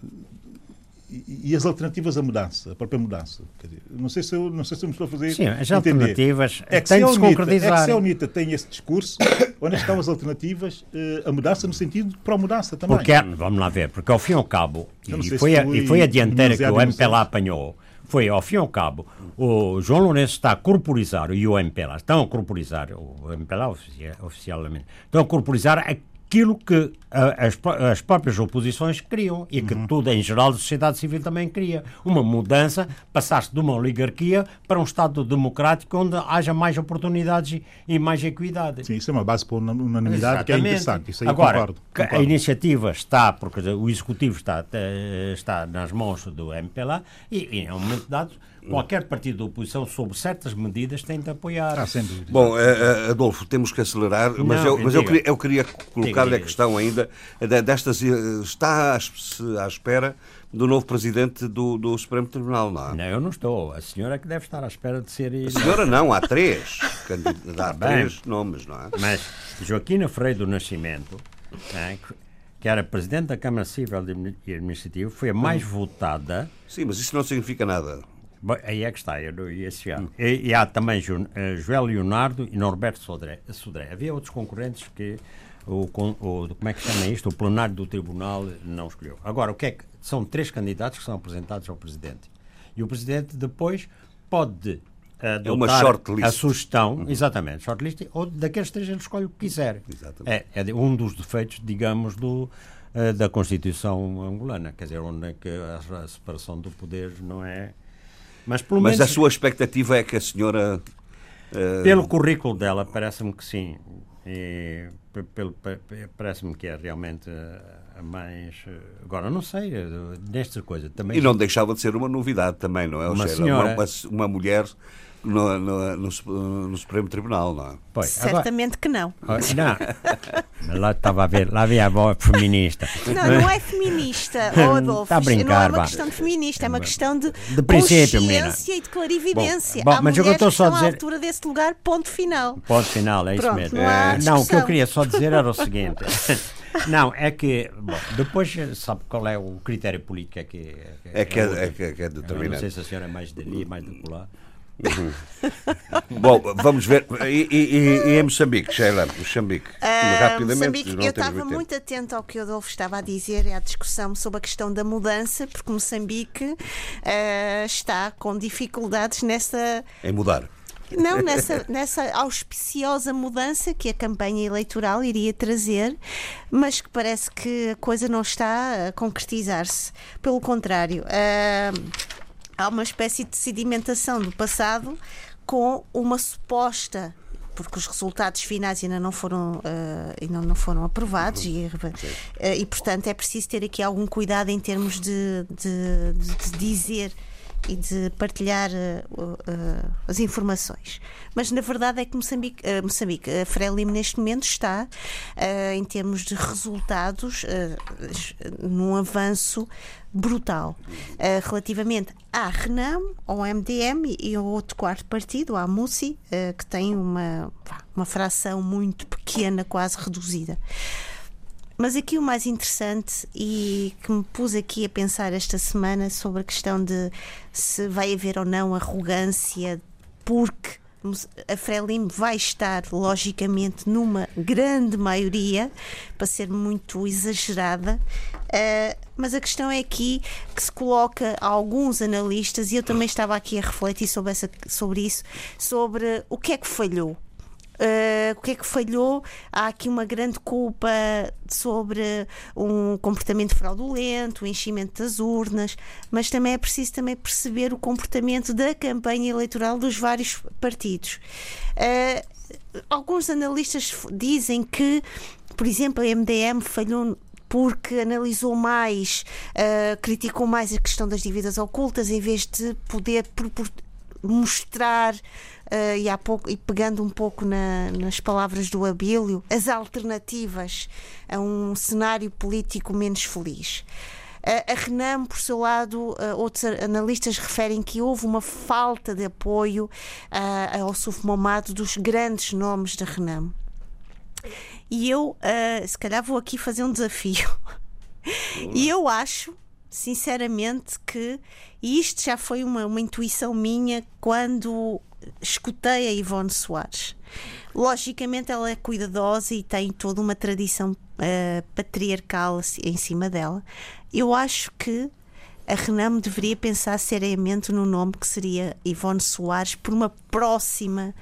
e, as alternativas à mudança, a própria mudança. Não sei se eu, não sei se eu me estou a fazer Sim, as entender. alternativas é que têm de se concretizar. É que se a UNITA tem esse discurso, onde estão as alternativas uh, a mudança no sentido para a mudança também. Porque, vamos lá ver, porque ao fim e ao cabo, e foi, a, e foi a dianteira que o MPLA apanhou, foi ao fim e ao cabo, o João Lourenço está a corporizar, e o MPLA estão a corporizar, o MPLA oficialmente, estão a corporizar a aquilo que as, as próprias oposições queriam e que uhum. tudo, em geral, a sociedade civil também queria. Uma mudança, passasse de uma oligarquia para um Estado democrático onde haja mais oportunidades e mais equidade. Sim, isso é uma base para unanimidade Exatamente. que é interessante. Isso aí Agora, concordo, concordo. a iniciativa está, porque o Executivo está, eh, está nas mãos do MPLA e, e, em um momento dado, qualquer partido da oposição, sobre certas medidas, tem de apoiar. Ah, sem dúvida. Bom, uh, Adolfo, temos que acelerar, mas, Não, eu, mas eu, queria, eu queria colocar-lhe a questão ainda destas. Está à espera do novo presidente do, do Supremo Tribunal, não é? Não, eu não estou. A senhora é que deve estar à espera de ser. A senhora não, há três. Há três nomes, não é? Mas Joaquina Freire do Nascimento, é, que era presidente da Câmara Civil e Administrativa, foi a mais hum. votada. Sim, mas isso não significa nada. Bom, aí é que está, eu não ia chegar. Hum. E, e, há também Ju, uh, Joel Leonardo e Norberto Sodré, Sodré. Havia outros concorrentes que o, o, como é que chama isto? O plenário do tribunal não escolheu. Agora, o que é que são três candidatos que são apresentados ao presidente. E o presidente depois pode é uma a sugestão, uhum. exatamente, shortlist, ou daqueles três ele escolhe o que quiser. É, é um dos defeitos, digamos, do, uh, da Constituição angolana, quer dizer, onde é a separação do poder não é mas, pelo Mas menos, a sua expectativa é que a senhora. Uh... Pelo currículo dela, parece-me que sim. Parece-me que é realmente a mais. Eh, agora, não sei, nestas eh, coisas também. E não deixava de ser uma novidade também, não é? Uma, seja, senhora... uma, uma mulher no, no, no, no, Supremo Tribunal, não é? Pois, Certamente agora... que não. Não. Lá estava a ver, lá havia a voz feminista. Não, não é feminista, oh, Adolfo. Está a brincar, não é uma questão de feminista, é uma questão de, de princípio, consciência menina. e de clarividência. Bom, bom mas eu estou só a dizer. à altura desse lugar, ponto final. Ponto final, é Pronto, isso mesmo. Não, não, o que eu queria só dizer era o seguinte. Não, é que, bom, depois sabe qual é o critério político é que é, que é, é, é, que é, é determinante. Não sei se a senhora é mais dali, mais de lá. Uhum. Bom, vamos ver. E, e, e em Moçambique, Sheila? Moçambique, uh, rapidamente. Moçambique, eu estava muito atento ao que o Adolfo estava a dizer e à discussão sobre a questão da mudança, porque Moçambique uh, está com dificuldades nessa. Em mudar. Não, nessa, nessa auspiciosa mudança que a campanha eleitoral iria trazer, mas que parece que a coisa não está a concretizar-se. Pelo contrário, uh, há uma espécie de sedimentação do passado com uma suposta porque os resultados finais ainda não foram, uh, ainda não foram aprovados e, uh, e, portanto, é preciso ter aqui algum cuidado em termos de, de, de dizer e de partilhar uh, as informações. Mas na verdade é que Moçambique, uh, Moçambique a Frelimo neste momento está, em termos de resultados, num avanço brutal. relativamente à RENAM, ao MDM e ao outro quarto partido, à MUSI, que tem uma, uma fração muito pequena, quase reduzida. Mas aqui o mais interessante e que me pus aqui a pensar esta semana sobre a questão de se vai haver ou não arrogância, porque a Frelimo vai estar, logicamente, numa grande maioria, para ser muito exagerada, uh, mas a questão é aqui que se coloca alguns analistas, e eu também estava aqui a refletir sobre, essa, sobre isso, sobre o que é que falhou. Uh, o que é que falhou? Há aqui uma grande culpa sobre um comportamento fraudulento, o enchimento das urnas, mas também é preciso também perceber o comportamento da campanha eleitoral dos vários partidos. Uh, alguns analistas dizem que, por exemplo, a MDM falhou porque analisou mais, uh, criticou mais a questão das dívidas ocultas em vez de poder mostrar uh, e há pouco e pegando um pouco na, nas palavras do Abílio, as alternativas a um cenário político menos feliz. A Renam, por seu lado, uh, outros analistas referem que houve uma falta de apoio ao Suf Momado dos grandes nomes da Renam. E eu, se calhar, vou aqui fazer um desafio. e eu acho sinceramente que e isto já foi uma, uma intuição minha quando escutei a Ivone Soares. Logicamente, ela é cuidadosa e tem toda uma tradição uh, patriarcal em cima dela. Eu acho que a Renamo deveria pensar seriamente no nome que seria Ivone Soares por uma próxima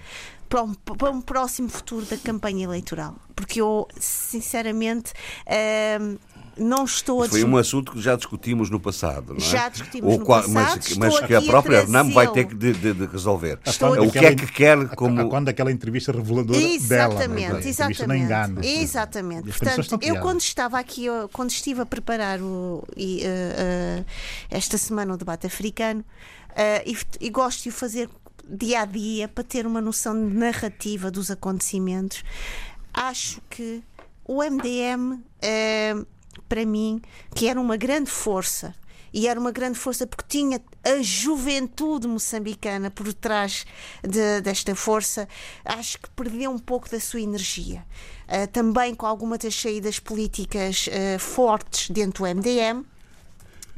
para um, para um, próximo futuro da campanha eleitoral. Porque eu, sinceramente, uh, não estou a Foi um assunto que já discutimos no passado, não é? Já discutimos no passado. Mas, mas que a própria RNAM vai ter que de, de, de resolver. Estou o que é que quer como. Quando aquela entrevista reveladora exatamente, dela. É? Exatamente, não engana. Exatamente. Portanto, eu quando estava aqui, quando estive a preparar o, e, uh, uh, esta semana o debate africano, uh, e, e gosto de o fazer dia a dia para ter uma noção narrativa dos acontecimentos, acho que o MDM para mim que era uma grande força. E era uma grande força porque tinha a juventude moçambicana por trás de, desta força. Acho que perdeu um pouco da sua energia. Uh, também com algumas das saídas políticas uh, fortes dentro do MDM.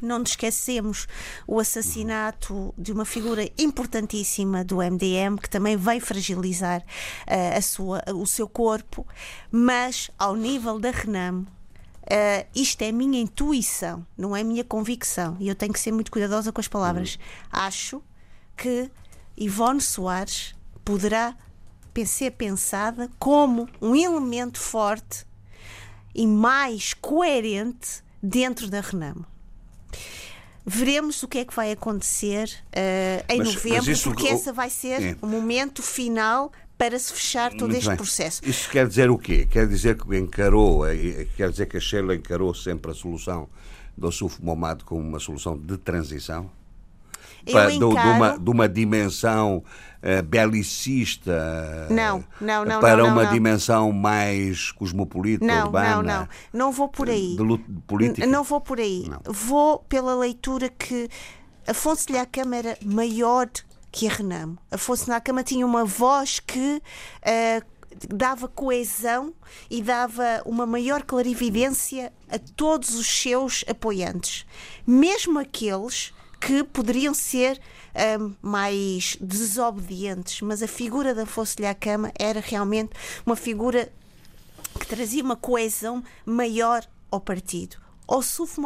Não nos esquecemos o assassinato de uma figura importantíssima do MDM, que também veio fragilizar uh, a sua, o seu corpo, mas ao nível da Renamo, Uh, isto é minha intuição, não é minha convicção. E eu tenho que ser muito cuidadosa com as palavras. Uhum. Acho que Ivone Soares poderá ser pensada como um elemento forte e mais coerente dentro da Renamo. Veremos o que é que vai acontecer uh, em mas, novembro, mas porque esse vai ser é. o momento final para se fechar todo Muito este bem. processo. Isso quer dizer o quê? Quer dizer que encarou, eh, quer dizer que a Sheila encarou sempre a solução do Suf Momad como uma solução de transição? Para, encaro... de, uma, de uma dimensão uh, belicista não, não, não, para não, uma não. dimensão mais cosmopolita, não, urbana. Não, não, não vou por aí. De, de política? Não vou por aí. Vou pela leitura que Afonso de Câmara era maior que a Renamo. Afonso Nakama tinha uma voz que uh, dava coesão e dava uma maior clarividência a todos os seus apoiantes, mesmo aqueles que poderiam ser um, mais desobedientes, mas a figura da Afonso-lhe à cama era realmente uma figura que trazia uma coesão maior ao partido. O Suf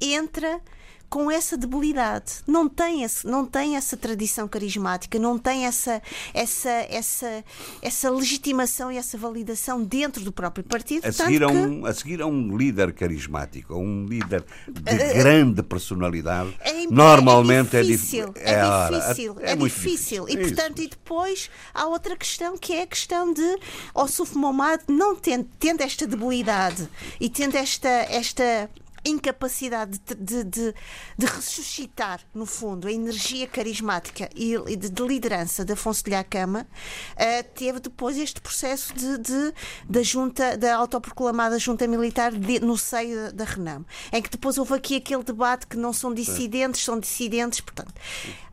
entra com essa debilidade. Não tem, esse, não tem essa tradição carismática, não tem essa, essa, essa, essa legitimação e essa validação dentro do próprio partido. A seguir, a um, que... a seguir a um líder carismático, a um líder de uh, grande personalidade, é, normalmente é difícil. É, é, é difícil. É, é, difícil. E, portanto, e depois há outra questão que é a questão de Ossuf Momad não tendo, tendo esta debilidade e tendo esta, esta incapacidade de, de, de, de, ressuscitar, no fundo, a energia carismática e de, de liderança de Afonso de Lhacama, uh, teve depois este processo de, da junta, da autoproclamada junta militar no seio da, da Renam, em que depois houve aqui aquele debate que não são dissidentes, são dissidentes, portanto,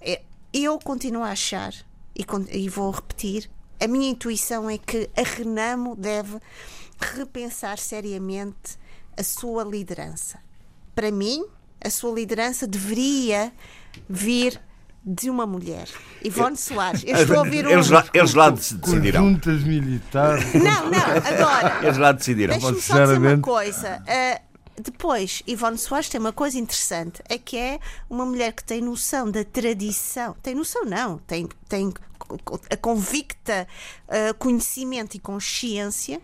é, eu continuo a achar, e, e vou repetir, a minha intuição é que a Renamo deve repensar seriamente a sua liderança. Para mim, a sua liderança deveria vir de uma mulher. Ivone Soares. Eu estou a ouvir um... Eles lá, eles lá decidirão. Juntas militares. Não, não, agora. Eles lá decidirão. Deixa-me só dizer uma coisa. Uh, depois, Ivone Soares tem uma coisa interessante, é que é uma mulher que tem noção da tradição. Tem noção, não. Tem, tem a convicta uh, conhecimento e consciência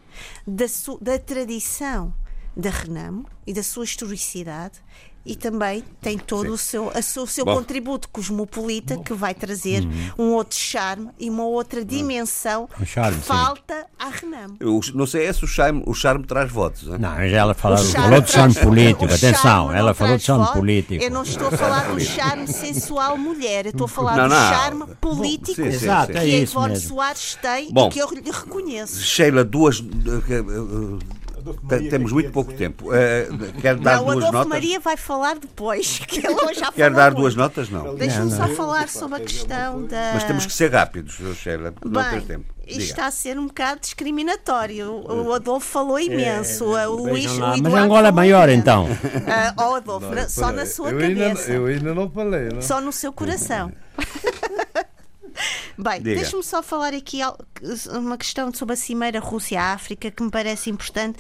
da, da tradição da Renamo e da sua historicidade e também tem todo o seu, a seu, o seu contributo cosmopolita Bom. que vai trazer uhum. um outro charme e uma outra dimensão um charme, que falta sim. à Renamo. Eu não sei se o charme, o charme traz votos. Não, não ela falou, falou de charme político, atenção, ela falou de charme político. Eu não estou a falar do charme sensual mulher, eu estou a falar não, do charme político Bom, sim, sim, Exato, que é a Ivone Soares tem Bom, e que eu lhe reconheço. Sheila, duas temos muito pouco tempo. Uh, quer dar não, duas Adolfo notas? Maria vai falar depois, que ele já Quer dar muito. duas notas? Não. Deixa-me só falar sobre a questão da. Mas temos que ser rápidos, Sheila, não tens tempo. Isto está a ser um bocado discriminatório. O Adolfo falou imenso. É, o Luís, lá, o Mas Angola é maior, então. Uh, oh, Adolfo, não, só na sua eu cabeça. Ainda, eu ainda não falei. Não? Só no seu coração. Bem, deixa-me só falar aqui uma questão sobre a Cimeira Rússia-África que me parece importante.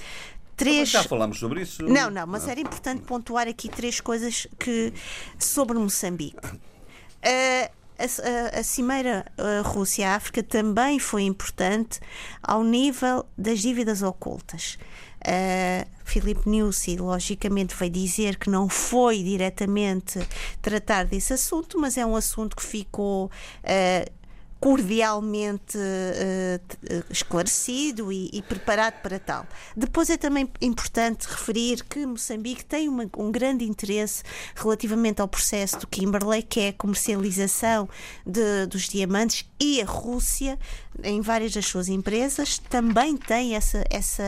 Três... já falamos sobre isso? Não, não, mas era importante pontuar aqui três coisas que sobre Moçambique. Uh, a, a, a, Cimeira Rússia-África também foi importante ao nível das dívidas ocultas. Uh, Filipe Nussi, logicamente, vai dizer que não foi diretamente tratar desse assunto, mas é um assunto que ficou uh, cordialmente uh, esclarecido e, e, preparado para tal. Depois é também importante referir que Moçambique tem uma, um grande interesse relativamente ao processo do Kimberley, que é a comercialização de, dos diamantes, e a Rússia, em várias das suas empresas, também tem, essa, essa,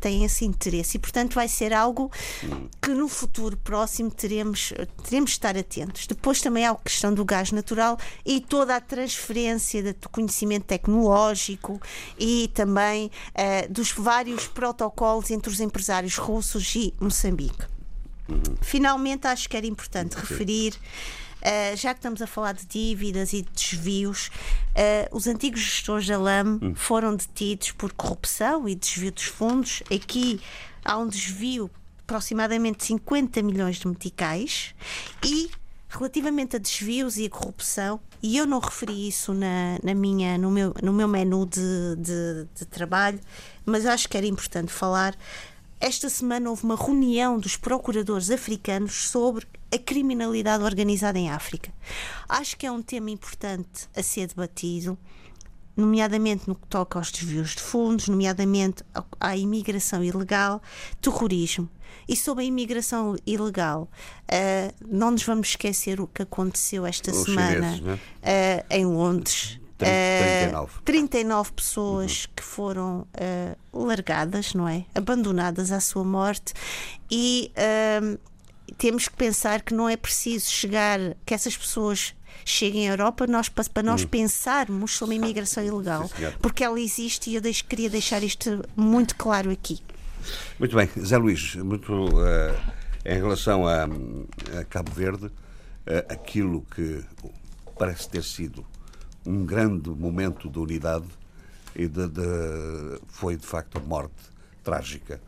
tem esse interesse. E, portanto, vai ser algo que no futuro próximo teremos, teremos de estar atentos. Depois também há a questão do gás natural e toda a transferência do conhecimento tecnológico e também uh, dos vários protocolos entre os empresários russos e Moçambique. Finalmente, acho que era importante referir. Uh, já que estamos a falar de dívidas e de desvios, uh, os antigos gestores da LAM hum. foram detidos por corrupção e desvio dos fundos. Aqui há um desvio de aproximadamente 50 milhões de meticais e relativamente a desvios e a corrupção, e eu não referi isso na, na minha, no, meu, no meu menu de, de, de trabalho, mas acho que era importante falar. Esta semana houve uma reunião dos procuradores africanos sobre a criminalidade organizada em África. Acho que é um tema importante a ser debatido, nomeadamente no que toca aos desvios de fundos, nomeadamente à imigração ilegal, terrorismo. E sobre a imigração ilegal, uh, não nos vamos esquecer o que aconteceu esta Os semana chineses, né? uh, em Londres. 39. Uh, 39 pessoas uhum. que foram uh, largadas, não é? Abandonadas à sua morte e uh, temos que pensar que não é preciso chegar, que essas pessoas cheguem à Europa nós, para nós uhum. pensarmos sobre a imigração ilegal, Sim, porque ela existe e eu deixo, queria deixar isto muito claro aqui. Muito bem, Zé Luís, muito uh, em relação a, a, Cabo Verde, aquilo que parece ter sido um grande momento de unidade e de, de, foi de facto a morte trágica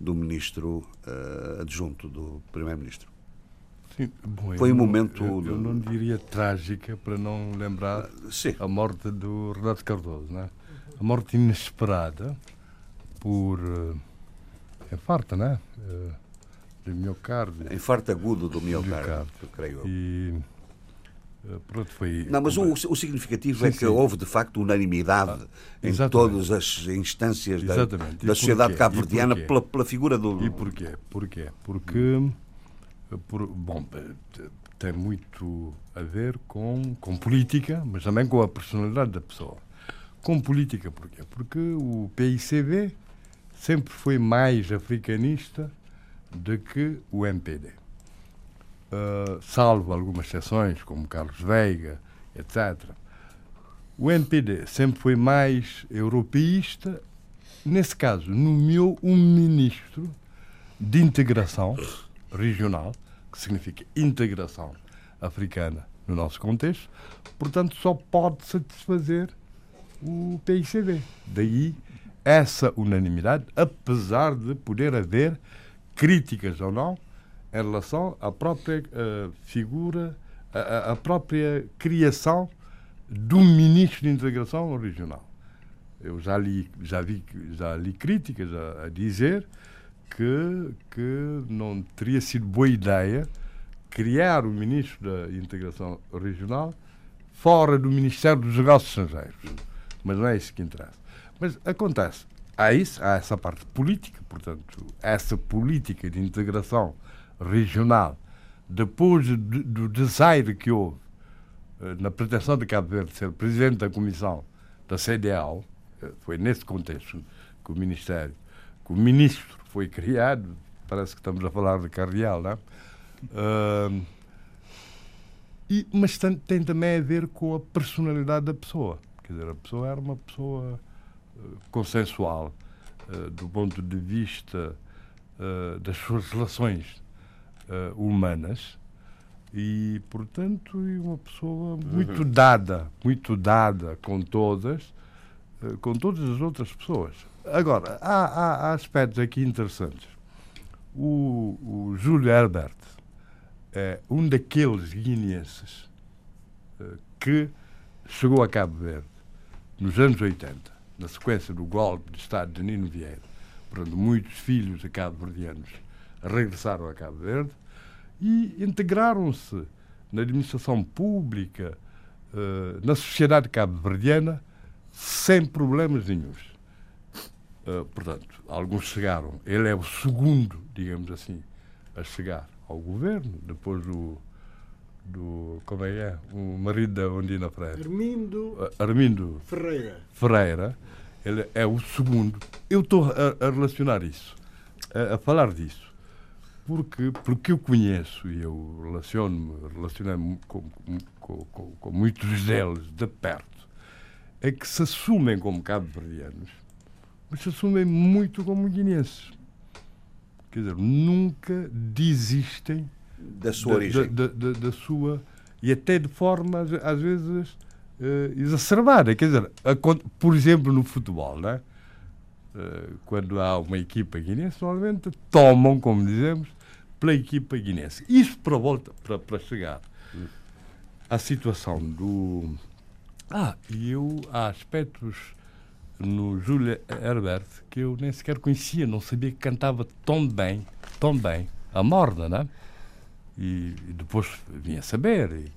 do ministro uh, adjunto do primeiro-ministro. foi um momento. Eu, eu, não diria trágica para não lembrar Sim. a morte do Renato Cardoso, né? A morte inesperada por uh, infarto, né? Uh, de miocárdio. Infarto agudo do miocárdio, miocárdio. creio eu. E eh, pronto, foi... Não, mas o, o significativo sim, é que sim. houve de facto unanimidade ah, em todas as instâncias da, da sociedade cabo-verdiana pela, pela, figura do. E porquê? Porquê? Porque. Eh, por, bom, eh, tem muito a ver com, com política, mas também com a personalidade da pessoa. Com política, porquê? Porque o PICB sempre foi mais africanista do que o MPD. Uh, salvo algumas exceções, como Carlos Veiga, etc. O NPD sempre foi mais europeísta. Nesse caso, nomeou um ministro de integração regional, que significa integração africana no nosso contexto, portanto, só pode satisfazer o PICB. Daí essa unanimidade, apesar de poder haver críticas ou não em relação à própria uh, figura, à, própria criação do ministro de integração regional. Eu já li, já vi, já li críticas a, a dizer que, que não teria sido boa ideia criar o ministro da integração regional fora do Ministério dos Negócios Estrangeiros. Mas não é isso que interessa. Mas acontece. Há isso, há essa parte política, portanto, essa política de integração regional, depois do desaire que houve eh, na pretensão de Cabo Verde ser presidente da comissão da CDAO, eh, foi nesse contexto que o Ministério, que o ministro foi criado, parece que estamos a falar de Carreal, não é? Uh, e, mas tem, tem, também a ver com a personalidade da pessoa. Quer dizer, a pessoa era uma pessoa uh, consensual, uh, do ponto de vista das suas relações uh, humanas e, portanto, uma pessoa muito uhum. dada, muito dada com todas, uh, com todas as outras pessoas. Agora, há, há, há aspectos aqui interessantes. O, o Júlio Herbert é um daqueles guineenses uh, que chegou a Cabo Verde nos anos 80, na sequência do golpe de Estado de Nino Vieira. Portanto, muitos filhos de cabo-verdianos regressaram a Cabo Verde e integraram-se na administração pública, uh, na sociedade cabo-verdiana, sem problemas nenhums. Uh, portanto, alguns chegaram. Ele é o segundo, digamos assim, a chegar ao governo, depois do. do como é que é? O marido da Ondina Freire. Armindo, uh, Armindo Ferreira. Ferreira. Ele é o segundo. Eu estou a, a relacionar isso, a, a falar disso porque, porque eu conheço e eu relaciono-me relaciono com, com, com, com, muitos deles de perto, é que se assumem como cabo-verdianos, mas se assumem muito como guineenses. Quer dizer, nunca desistem da sua origem. Da, da, da, da sua. E até de forma, às vezes, uh, exacerbada. Quer dizer, a, por exemplo, no futebol, não é? Eh, quando há uma equipa guinense, normalmente tomam, como dizemos, pela equipa guinense. Isso para, volta, para, para chegar à situação do. Ah, e eu há aspectos no Júlia Herbert que eu nem sequer conhecia, não sabia que cantava tão bem, tão bem, a morna, né? E, e depois vinha saber.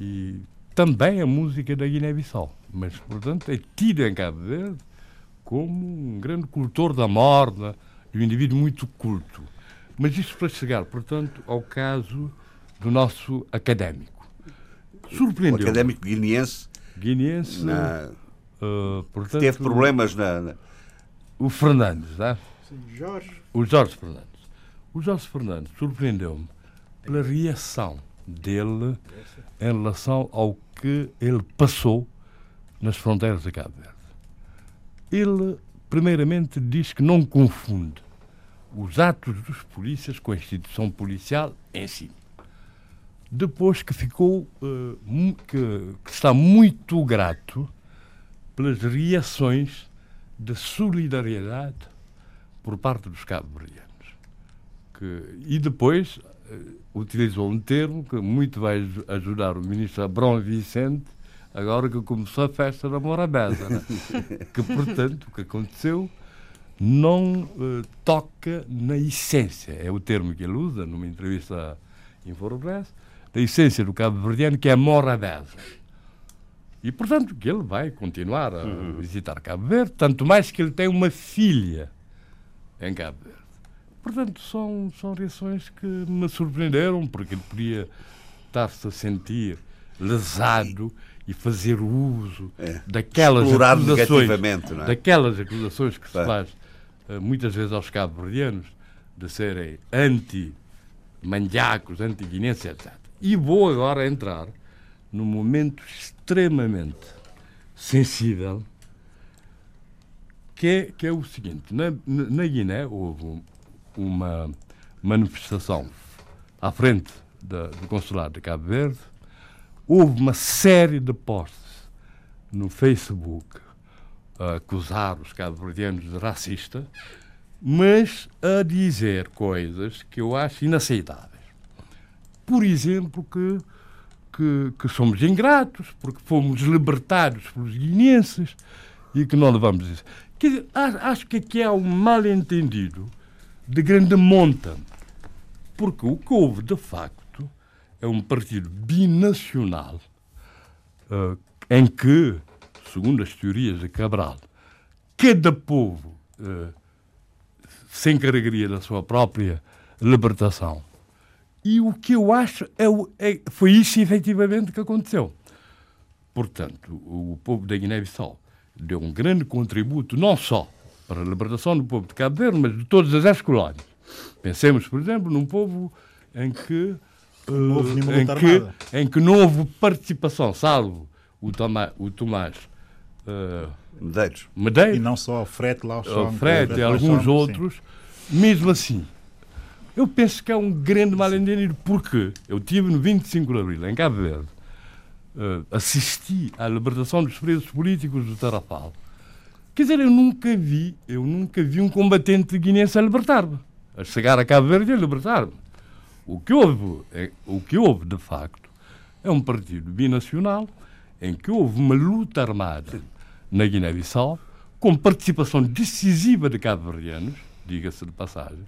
E, e também a música da Guiné-Bissau. Mas, portanto, é tido em Cabo Verde como um grande cultor da morna e um indivíduo muito culto. Mas isto para chegar, portanto, ao caso do nosso académico. Surpreendeu. O académico guineense. Guineense. Na... Uh, portanto, teve problemas na, na. O Fernandes, né? Sim, Jorge. O Jorge Fernandes. O Jorge Fernandes surpreendeu-me pela reação dele em relação ao que ele passou nas fronteiras de Cabo Verde. Ele, primeiramente, diz que não confunde os atos dos polícias com a instituição policial em si. depois que ficou, uh, que, que, está muito grato pelas reações de solidariedade por parte dos cabo-verdianos. E depois uh, utilizou um termo que muito vai ajudar o ministro Abrão Vicente, agora que começou a festa da Morabeza. Né? que, portanto, o que aconteceu não uh, toca na essência, é o termo que ele usa numa entrevista em Forobress, da essência do cabo-verdiano, que é a morabeza. E, portanto, que ele vai continuar a uhum. visitar Cabo Verde, tanto mais que ele tem uma filha em Cabo Verde. Portanto, são, são reações que me surpreenderam, porque ele podia estar-se a sentir lesado e fazer uso é. daquelas acusações, é? daquelas acusações que se faz uh, muitas vezes aos cabo-verdianos de serem anti-mandiacos, anti-guinenses, etc. E vou agora entrar num momento extremamente sensível, que é, que é o seguinte: na, na Guiné houve uma manifestação à frente da, do consulado de Cabo Verde, houve uma série de posts no Facebook a acusar os cabo-verdianos de racista, mas a dizer coisas que eu acho inaceitáveis. Por exemplo, que, que, que somos ingratos, porque fomos libertados pelos guineenses e que não levamos isso. Quer dizer, acho que aqui há um mal-entendido de grande monta. Porque o que houve, de facto, é um partido binacional uh, em que, segundo as teorias de Cabral, cada povo uh, se encarregaria da sua própria libertação. E o que eu acho é, é, foi isso efetivamente que aconteceu. Portanto, o povo da Guiné-Bissau deu um grande contributo, não só para a libertação do povo de Cabo Verde, mas de todas as ex-colónias. Pensemos, por exemplo, num povo em que, não houve uh, em, que em que não houve participação, salvo o, Tomás, o Tomás uh, Medeiros. Medeiros. E não só o frete lá, o frete e alguns outros. Sim. Mesmo assim, eu penso que é um grande mal-entendido, porque eu tive no 25 de Abril, em Cabo Verde, uh, assisti à libertação dos presos políticos do Tarafal Quer dizer, eu nunca vi, eu nunca vi um combatente guinense a libertar-me, a chegar a Cabo Verde e a libertar-me. O que houve, é, o que houve de facto, é um partido binacional em que houve uma luta armada na Guiné-Bissau, com participação decisiva de cabo-verdianos, diga-se de passagem,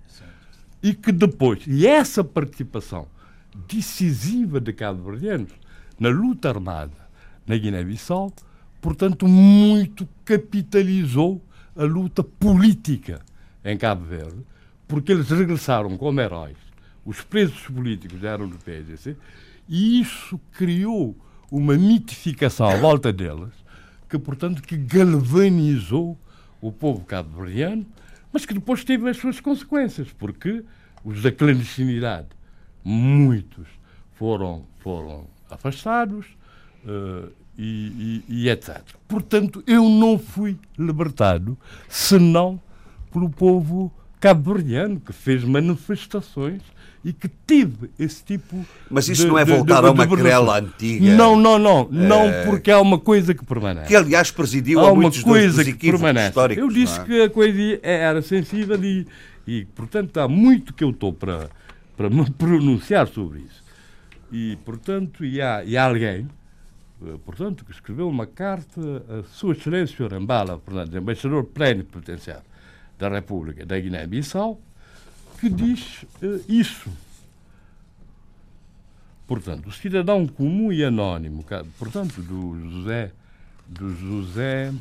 e que depois, e essa participação decisiva de cabo-verdianos na luta armada na Guiné-Bissau portanto, muito capitalizou a luta política em Cabo Verde, porque eles regressaram como heróis. Os presos políticos eram do PSDC e isso criou uma mitificação à volta deles, que, portanto, que galvanizou o povo cabo-verdiano, mas que depois teve as suas consequências, porque os da clandestinidade, muitos foram, foram afastados, uh, e, e, e etc. Portanto, eu não fui libertado senão pelo povo cabo-verdiano, que fez manifestações e que tive esse tipo Mas isso de, não é voltar de, de, a uma querela antiga? Não, não, não. Não, é... porque há uma coisa que permanece. Que, aliás, presidiu há a muitos uma coisa dos, dos que permanece. Eu disse é? que a coisa era sensível e, e, portanto, há muito que eu estou para, para me pronunciar sobre isso. E, portanto, e há, e há alguém eh, portanto, que escreveu uma carta a Sua Excelência Orambala portanto, embaixador plenipotenciário da República da Guiné-Bissau, que diz uh, isso. Portanto, o cidadão comum e anónimo, portanto, do José, do José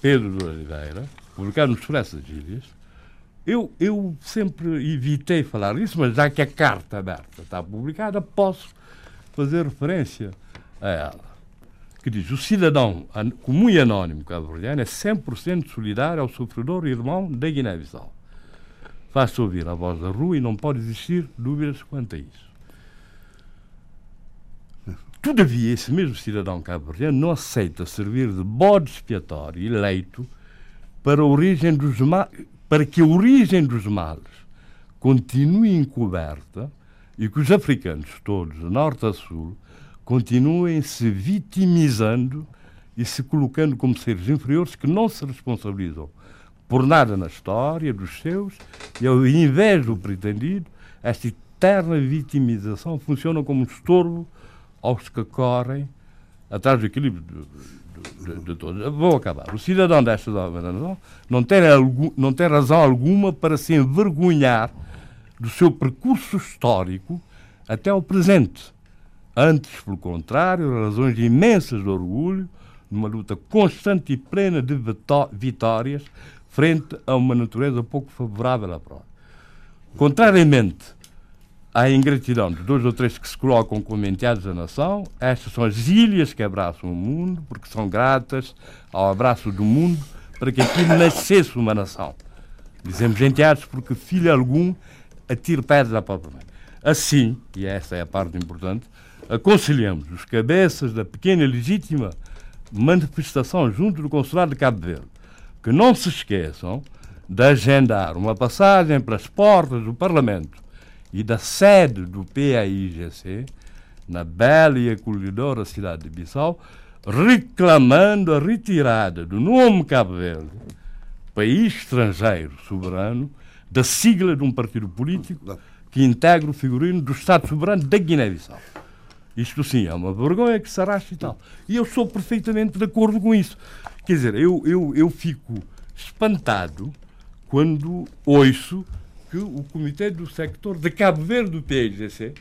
Pedro de Oliveira, publicado no Expresso das Ilhas, eu, eu sempre evitei falar isso, mas já que a carta aberta está publicada, posso fazer referência a ela que diz: o cidadão comum e anónimo cabo-verdiano é 100% solidário ao sofredor e irmão da Guiné-Bissau. Faz-se ouvir a voz da rua e não pode existir dúvidas quanto a isso. Todavia, esse mesmo cidadão cabo-verdiano não aceita servir de bode expiatório eleito para, origem dos para que a origem dos males continue encoberta e que os africanos todos, de norte a sul, continuem se vitimizando e se colocando como seres inferiores que não se responsabilizam por nada na história dos seus e ao invés do pretendido, esta eterna vitimização funciona como um estorvo aos que correm atrás do equilíbrio de, de, de todos. Vou acabar. O cidadão desta nação não tem, não tem razão alguma para se envergonhar do seu percurso histórico até ao presente. Antes, pelo contrário, razões imensas de orgulho, numa luta constante e plena de vitórias frente a uma natureza pouco favorável à prova. Contrariamente à ingratidão de dois ou três que se colocam como enteados da nação, estas são as ilhas que abraçam o mundo, porque são gratas ao abraço do mundo para que aqui nascesse uma nação. Dizemos enteados porque filho algum atire pedras à própria mãe. Assim, e esta é a parte importante, aconselhamos os cabeças da pequena e legítima manifestação junto do Consulado de Cabo Verde que não se esqueçam de agendar uma passagem pelas portas do Parlamento e da sede do PAIGC, na bela e acolhedora cidade de Bissau, reclamando a retirada do nome Cabo Verde, país estrangeiro soberano, da sigla de um partido político que integra o figurino do Estado soberano da Guiné-Bissau. Isto sim é uma vergonha que se arrasta e tal. E eu sou perfeitamente de acordo com isso. Quer dizer, eu, eu, eu fico espantado quando ouço que o Comitê do Sector de Cabo Verde do PIGC,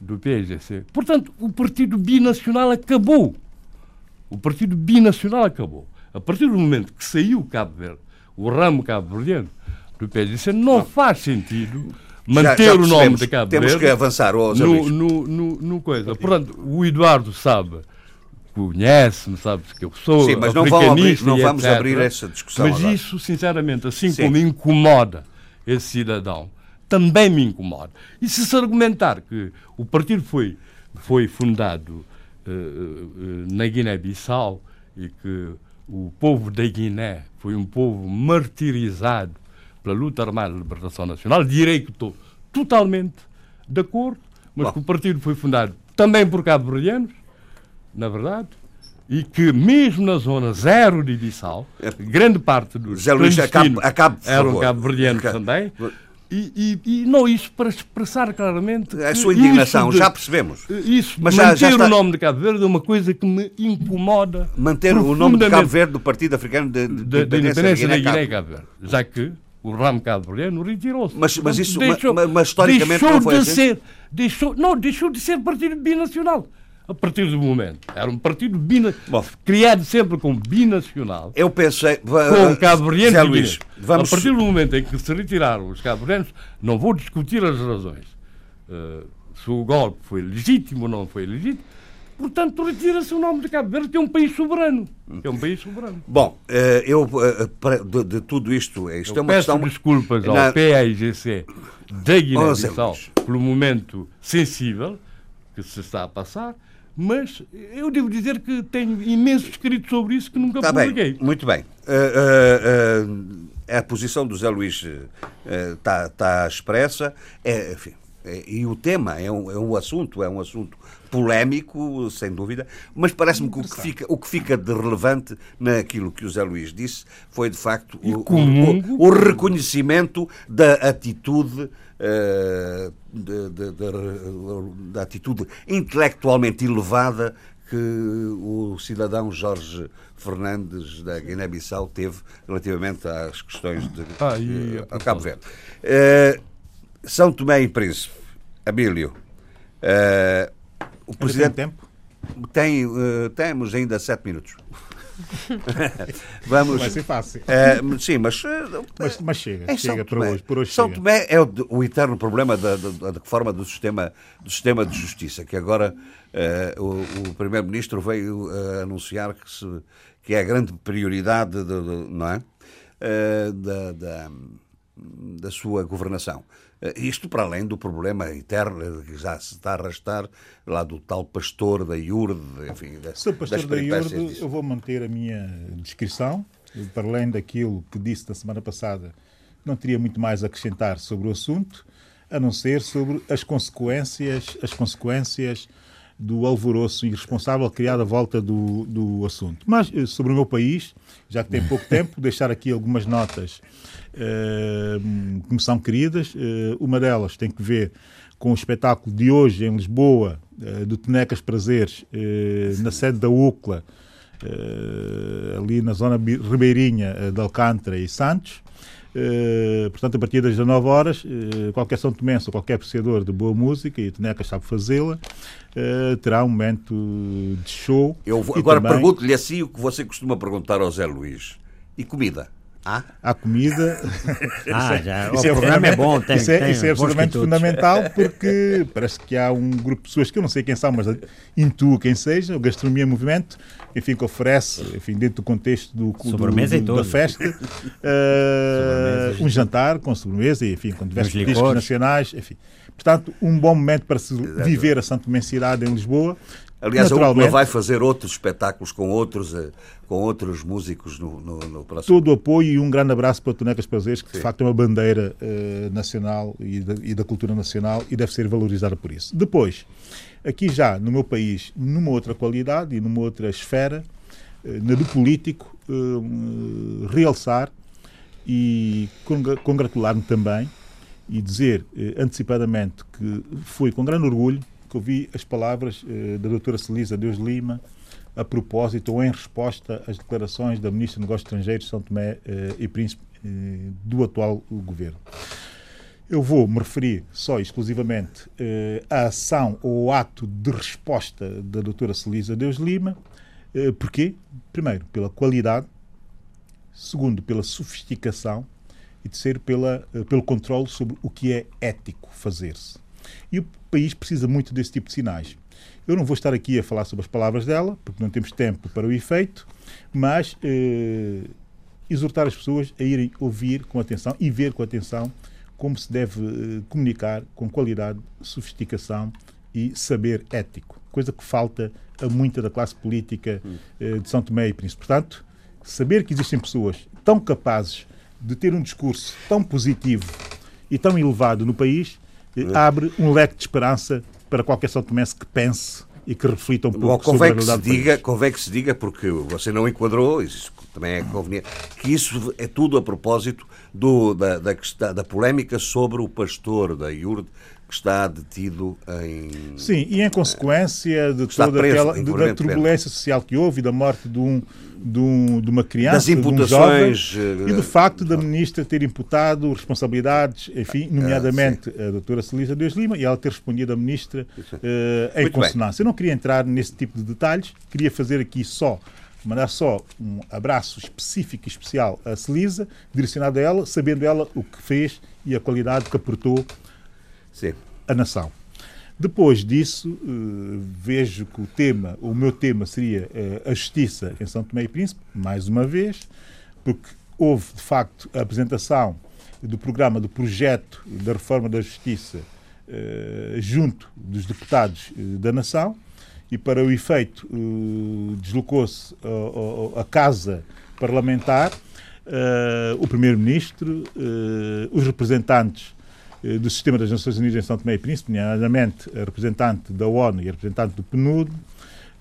do PIGC, portanto, o Partido Binacional acabou. O Partido Binacional acabou. A partir do momento que saiu Cabo Verde, o ramo cabo-verdiano do PIGC, não faz sentido manter já, já o nome de Cabo Temos Verde. que avançar, oh, no, no, no, no, coisa. Portanto, o Eduardo sabe, conhece-me, sabe que eu sou. Sim, mas não vamos abrir, não vamos abrir essa discussão. Mas agora. isso, sinceramente, assim Sim. como incomoda esse cidadão, também me incomoda. E se se argumentar que o partido foi, foi fundado uh, uh, na Guiné-Bissau e que o povo da Guiné foi um povo martirizado pela luta armada de libertação nacional, direi que estou totalmente de acordo, mas Bom. que o partido foi fundado também por cabo-verdianos, na verdade, e que mesmo na zona zero de Bissau, é. grande parte dos José Luís, acabe, acabe, eram cabo-verdianos também, e, e, e, não isso para expressar claramente a sua indignação, de, já percebemos. Isso, mas manter já, já está... o nome de Cabo Verde é uma coisa que me incomoda. Manter o nome de Cabo Verde do Partido Africano de, de, de, de Independência da Guiné-Cabo Verde, já que o ramo cabo-verdiano retirou-se. Mas, mas isso, deixou, mas, mas historicamente deixou não foi de assim? ser, deixou, não, deixou de ser partido binacional. A partir do momento. Era um partido bina, criado sempre como binacional. Eu pensei. Com cabo-verdiano Luís, vamos... A partir do momento em que se retiraram os cabo-verdianos, não vou discutir as razões. Uh, se o golpe foi legítimo ou não foi legítimo, Portanto, retira-se o nome de Cabo Verde, que é um país soberano. É um país soberano. Bom, eh, eu, eh, de, de tudo isto, eh, isto eu é uma peço questão... desculpas ao na... PAIGC da Guiné-Bissau pelo momento sensível que se está a passar, mas eu devo dizer que tenho imenso escrito sobre isso que nunca tá publiquei. Bem, muito bem. Uh, uh, uh, a posição do Zé Luís está tá expressa. É, enfim, é, e o tema é um, é um assunto, é um assunto polémico, sem dúvida, mas parece-me que o que, fica, o que fica de relevante naquilo que o Zé Luís disse foi, de facto, o, o, o, reconhecimento da atitude. Uh, de, de, de, da atitude intelectualmente elevada que o cidadão Jorge Fernandes da Guiné-Bissau teve relativamente às questões de ah, e, uh, Cabo Verde. Uh, São Tomé e Príncipe, Abílio, uh, o presidente tem tempo? Tem, uh, temos ainda sete minutos. Vamos. Vai ser fácil. Uh, sim, mas, uh, mas, mas. chega, chega por hoje. Por hoje São chega. Tomé é o, o eterno problema da, da, da, reforma do sistema, do sistema de justiça, que agora uh, o, o Primeiro-Ministro veio anunciar que, se, que é a grande prioridade de, de, não é? da, da, da sua governação. Eh, isto para além do problema eterno que já se está a arrastar lá do tal pastor da Iurde, enfim, da, Sou pastor da Iurde, eu vou manter a minha descrição, para além daquilo que disse na semana passada, não teria muito mais a acrescentar sobre o assunto. a não ser sobre as consequências, as consequências do alvoroço irresponsável criado à volta do, do assunto. Mas eh, sobre o meu país, já que tem pouco tempo, deixar aqui algumas notas que me são queridas. Uh, uma delas tem que ver com o espetáculo de hoje em Lisboa, uh, do Tenecas Prazeres, na sede da UCLA, ali na zona ribeirinha de Alcântara e Santos. Uh, portanto, a partir das 19 horas, uh, qualquer São Tomense ou qualquer apreciador de boa música, e a Teneca sabe fazê-la, uh, terá um momento de show. Eu vou, agora também... pergunto-lhe assim o que você costuma perguntar ao Zé Luís. E comida? Ah? A comida. Ah, já. Isso o é programa é bom, tem, Isso é, tem isso é absolutamente fundamental porque parece que há um grupo de pessoas que eu não sei quem são, mas intuo quem seja, o Gastronomia Movimento, enfim, que oferece, enfim, dentro do contexto do, do, do da festa, uh, um jantar com sobremesa, e, enfim, com diversos discos nacionais, enfim. Portanto, um bom momento para se viver a Santo Mensidade em Lisboa, Aliás, a UCLA vai fazer outros espetáculos com outros, eh, com outros músicos no, no, no próximo. Todo o apoio e um grande abraço para Tonecas Prazeres, que Sim. de facto é uma bandeira uh, nacional e da, e da, cultura nacional e deve ser valorizada por isso. Depois, aqui já no meu país, numa outra qualidade e numa outra esfera, uh, na do político, uh, realçar e congratular-me também e dizer antecipadamente que foi com grande orgulho que ouvi as palavras eh, da doutora Celisa Deus Lima a propósito ou em resposta às declarações da Ministra dos Negócios Estrangeiros de São Tomé eh, e Príncipe eh, do atual governo. Eu vou me referir só exclusivamente eh, à ação ou ato de resposta da doutora Celisa Deus Lima. Eh? Primeiro, pela qualidade. Segundo, pela sofisticação. E terceiro, pela, eh, pelo controle sobre o que é ético fazer-se. E o país precisa muito desse tipo de sinais. Eu não vou estar aqui a falar sobre as palavras dela, porque não temos tempo para o efeito, mas eh, exortar as pessoas a irem ouvir com atenção e ver com atenção como se deve eh, comunicar com qualidade, sofisticação e saber ético, coisa que falta a muita da classe política eh, de São Tomé e Príncipe. Portanto, saber que existem pessoas tão capazes de ter um discurso tão positivo e tão elevado no país abre um leque de esperança para qualquer São Tomense que pense e que reflita um pouco Bom, sobre a realidade que se diga, Convém que se diga, porque você não enquadrou, isso também é conveniente, que isso é tudo a propósito do, da, da, da polémica sobre o pastor da IURD que está detido em. Sim, e em consequência de toda preso, aquela da turbulência social que houve e da morte de, um, de, um, de uma criança, das imputações, de um jovem, e do facto da ministra ter imputado responsabilidades, enfim, nomeadamente uh, a doutora Celisa Deus Lima, e ela ter respondido à ministra uh, em Muito consonância. Bem. Eu não queria entrar nesse tipo de detalhes, queria fazer aqui só mandar só um abraço específico e especial a Celisa, direcionado a ela, sabendo ela o que fez e a qualidade que aportou Sim. a nação. Depois disso, uh, vejo que o tema, o meu tema seria uh, a justiça em São Tomé e Príncipe, mais uma vez, porque houve, de facto, a apresentação do programa do projeto da reforma da justiça uh, junto dos deputados da nação e, para o efeito, deslocou-se a casa parlamentar o primeiro-ministro, os representantes eh, do sistema das Nações Unidas em São Tomé e Príncipe, nomeadamente a representante da ONU e a representante do PNUD,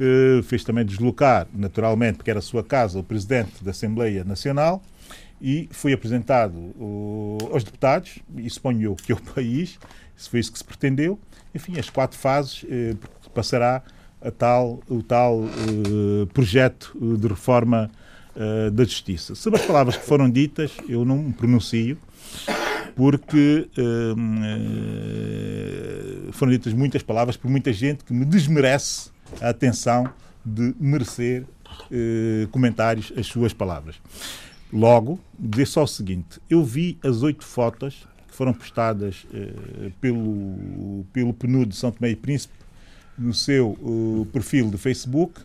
eh, fez também deslocar, naturalmente, porque era a sua casa, o presidente da Assembleia Nacional, e foi apresentado aos deputados, e suponho eu que é o país, se foi isso que se pretendeu, enfim, as quatro fases eh, passará tal, o tal projeto de reforma da justiça. Sobre as palavras que foram ditas, eu não me pronuncio, porque hum, eh, foram ditas muitas palavras por muita gente que me desmerece a atenção de merecer eh, comentários às suas palavras. Logo, dizer só o seguinte: eu vi as oito fotos que foram postadas eh, pelo, pelo PNUD de São Tomé e Príncipe no seu perfil de Facebook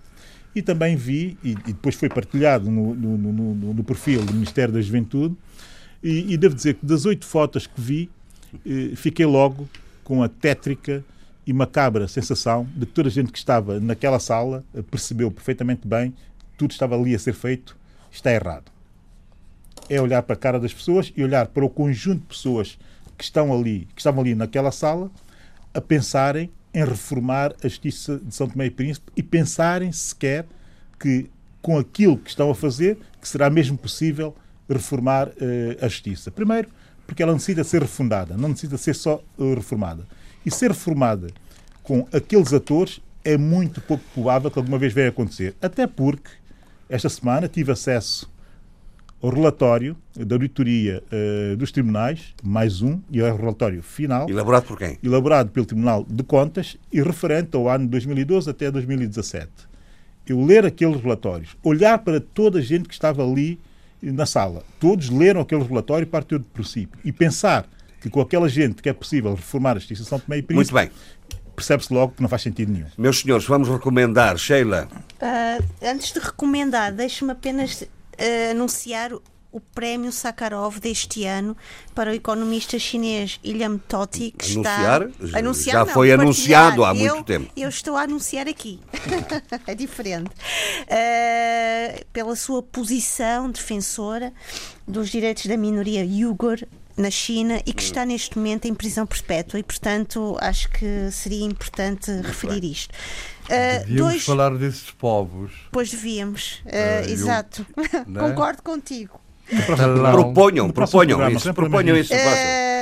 e também vi, e, e depois foi partilhado no, no, no, no, perfil do Ministério da Juventude, e, e devo dizer que das oito fotos que vi, eh, fiquei logo com a tétrica e macabra sensação de que toda a gente que estava naquela sala eh, percebeu perfeitamente bem tudo estava ali a ser feito, está errado. É olhar para a cara das pessoas e olhar para o conjunto de pessoas que estão ali, que estavam ali naquela sala, a pensarem em reformar a justiça de São Tomé e Príncipe e pensarem sequer que com aquilo que estão a fazer, que será mesmo possível reformar uh, a justiça. Primeiro, porque ela necessita ser refundada, não necessita ser só uh, reformada. E ser reformada com aqueles atores é muito pouco provável que alguma vez venha acontecer. Até porque, esta semana, tive acesso ao relatório da auditoria uh, dos tribunais, mais um, e é o relatório final. Elaborado por quem? Elaborado pelo Tribunal de Contas e referente ao ano 2012 até 2017. Eu ler aqueles relatórios, olhar para toda a gente que estava ali na sala, todos leram aquele relatório e partiu do princípio, e pensar que com aquela gente que é possível reformar a Justiça de São Tomé e Príncipe, Muito bem percebe-se logo que não faz sentido nenhum. Meus senhores, vamos recomendar. Sheila. Uh, antes de recomendar, deixe-me apenas uh, anunciar o prémio Sakharov deste ano para o economista chinês Ilham Tohti, que anunciar? está... Anunciar? Já não, foi anunciado há muito eu, tempo. Eu estou a anunciar aqui. é diferente. Uh, pela sua posição defensora dos direitos da minoria Uyghur na China e que está neste momento em prisão perpétua e, portanto, acho que seria importante Muito referir bem. isto. Uh, devíamos dois... falar desses povos. Pois devíamos, uh, uh, exato. Né? Concordo contigo. Proponham, proponham isso, proponham isso.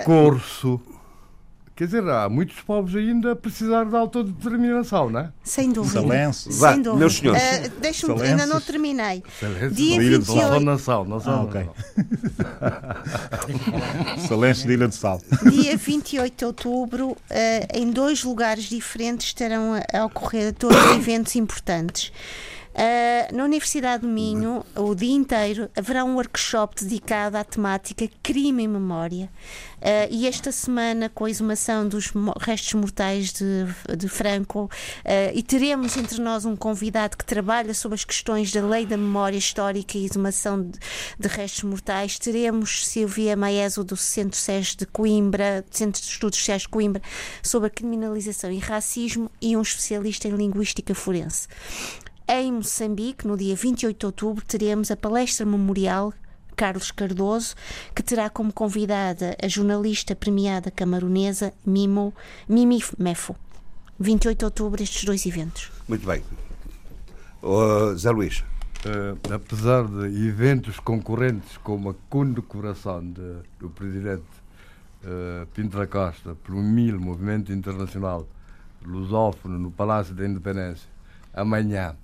Corso. Quer dizer, há muitos povos ainda a precisar de autodeterminação, não é? Sem dúvida. Salenço. Sem dúvida. meus senhores. Uh, Deixa-me, ainda não terminei. Salenço, Dia 28... Não são nação, não são ah, ok. Salenço de Ilha de Sal. Dia 28 de outubro, uh, em dois lugares diferentes estarão a, a ocorrer todos eventos importantes. Uh, na Universidade do Minho, o dia inteiro, haverá um workshop dedicado à temática crime e memória. Uh, e esta semana, com a exumação dos restos mortais de, de Franco, uh, e teremos entre nós um convidado que trabalha sobre as questões da lei da memória histórica e exumação de, de restos mortais, teremos Silvia Maeso do Centro de Coimbra, Centro de Estudos SES de Coimbra, sobre a criminalização e racismo, e um especialista em linguística forense. Em Moçambique, no dia 28 de outubro, teremos a palestra memorial Carlos Cardoso, que terá como convidada a jornalista premiada camaronesa Mimo, Mimi Mefo. 28 de outubro, estes dois eventos. Muito bem. Uh, Zé Luís. Uh, apesar de eventos concorrentes como a condecoração de, do presidente uh, Pinto da Costa pelo MIL, Movimento Internacional Lusófono, no Palácio da Independência, amanhã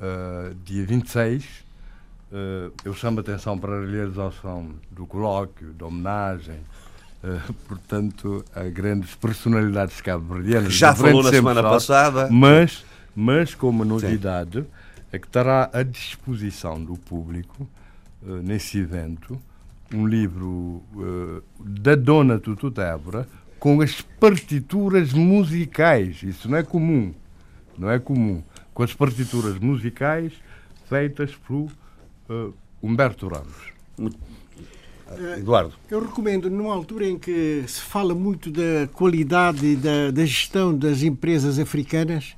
uh, dia 26, uh, eu chamo a atenção para a realização do colóquio, da homenagem, uh, portanto, a grandes personalidades cabo-verdianas. Já falou na semana passada. Mas, mas com uma novidade, Sim. é que estará à disposição do público, uh, nesse evento, um livro da Dona Tutu Débora com as partituras musicais. Isso não é comum. Não é comum com as partituras musicais feitas por uh, Humberto Ramos. Eduardo. Eu recomendo, numa altura em que se fala muito da qualidade da, da gestão das empresas africanas,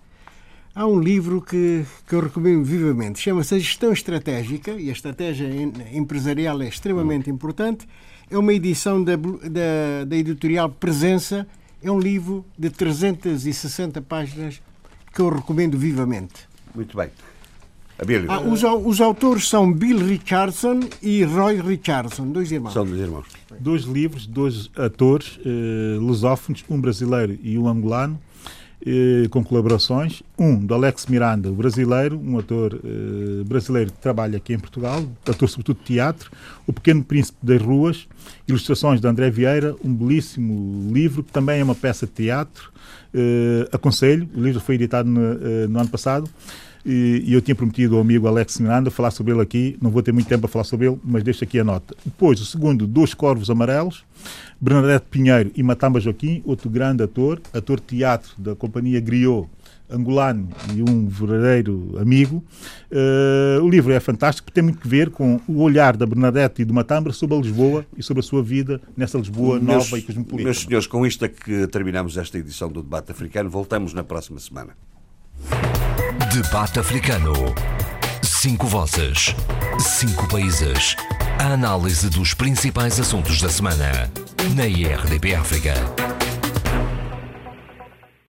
há um livro que, que eu recomendo vivamente. Chama-se A Gestão Estratégica, e a estratégia empresarial é extremamente importante. É uma edição da, da, da editorial Presença. É um livro de 360 páginas que eu recomendo vivamente. Muito bem. Ah, os, os, autores são Bill Richardson e Roy Richardson, dois irmãos. São dois irmãos. Dois livros, dois atores eh, lusófonos, um brasileiro e um angolano, eh, com colaborações. Um do Alex Miranda, o brasileiro, um ator eh, brasileiro que trabalha aqui em Portugal, ator sobretudo de teatro. O Pequeno Príncipe das Ruas, ilustrações de André Vieira, um belíssimo livro que também é uma peça de teatro aconselho, o livro foi editado no, uh, no ano passado e, e, eu tinha prometido ao amigo Alex Miranda falar sobre ele aqui. Não vou ter muito tempo para falar sobre ele, mas deixo aqui a nota. Depois, o segundo, Dois Corvos Amarelos, Bernadette Pinheiro e Matamba Joaquim, outro grande ator, ator de teatro da companhia Griot angolano e um verdadeiro amigo. Uh, o livro é fantástico, tem muito que ver com o olhar da Bernadette e do Matambra sobre a Lisboa e sobre a sua vida nessa Lisboa meus, nova e cosmopolita. Meus senhores, com isto é que terminamos esta edição do Debate Africano. Voltamos na próxima semana. Debate Africano. Cinco vozes. Cinco países. A análise dos principais assuntos da semana na IRDP África.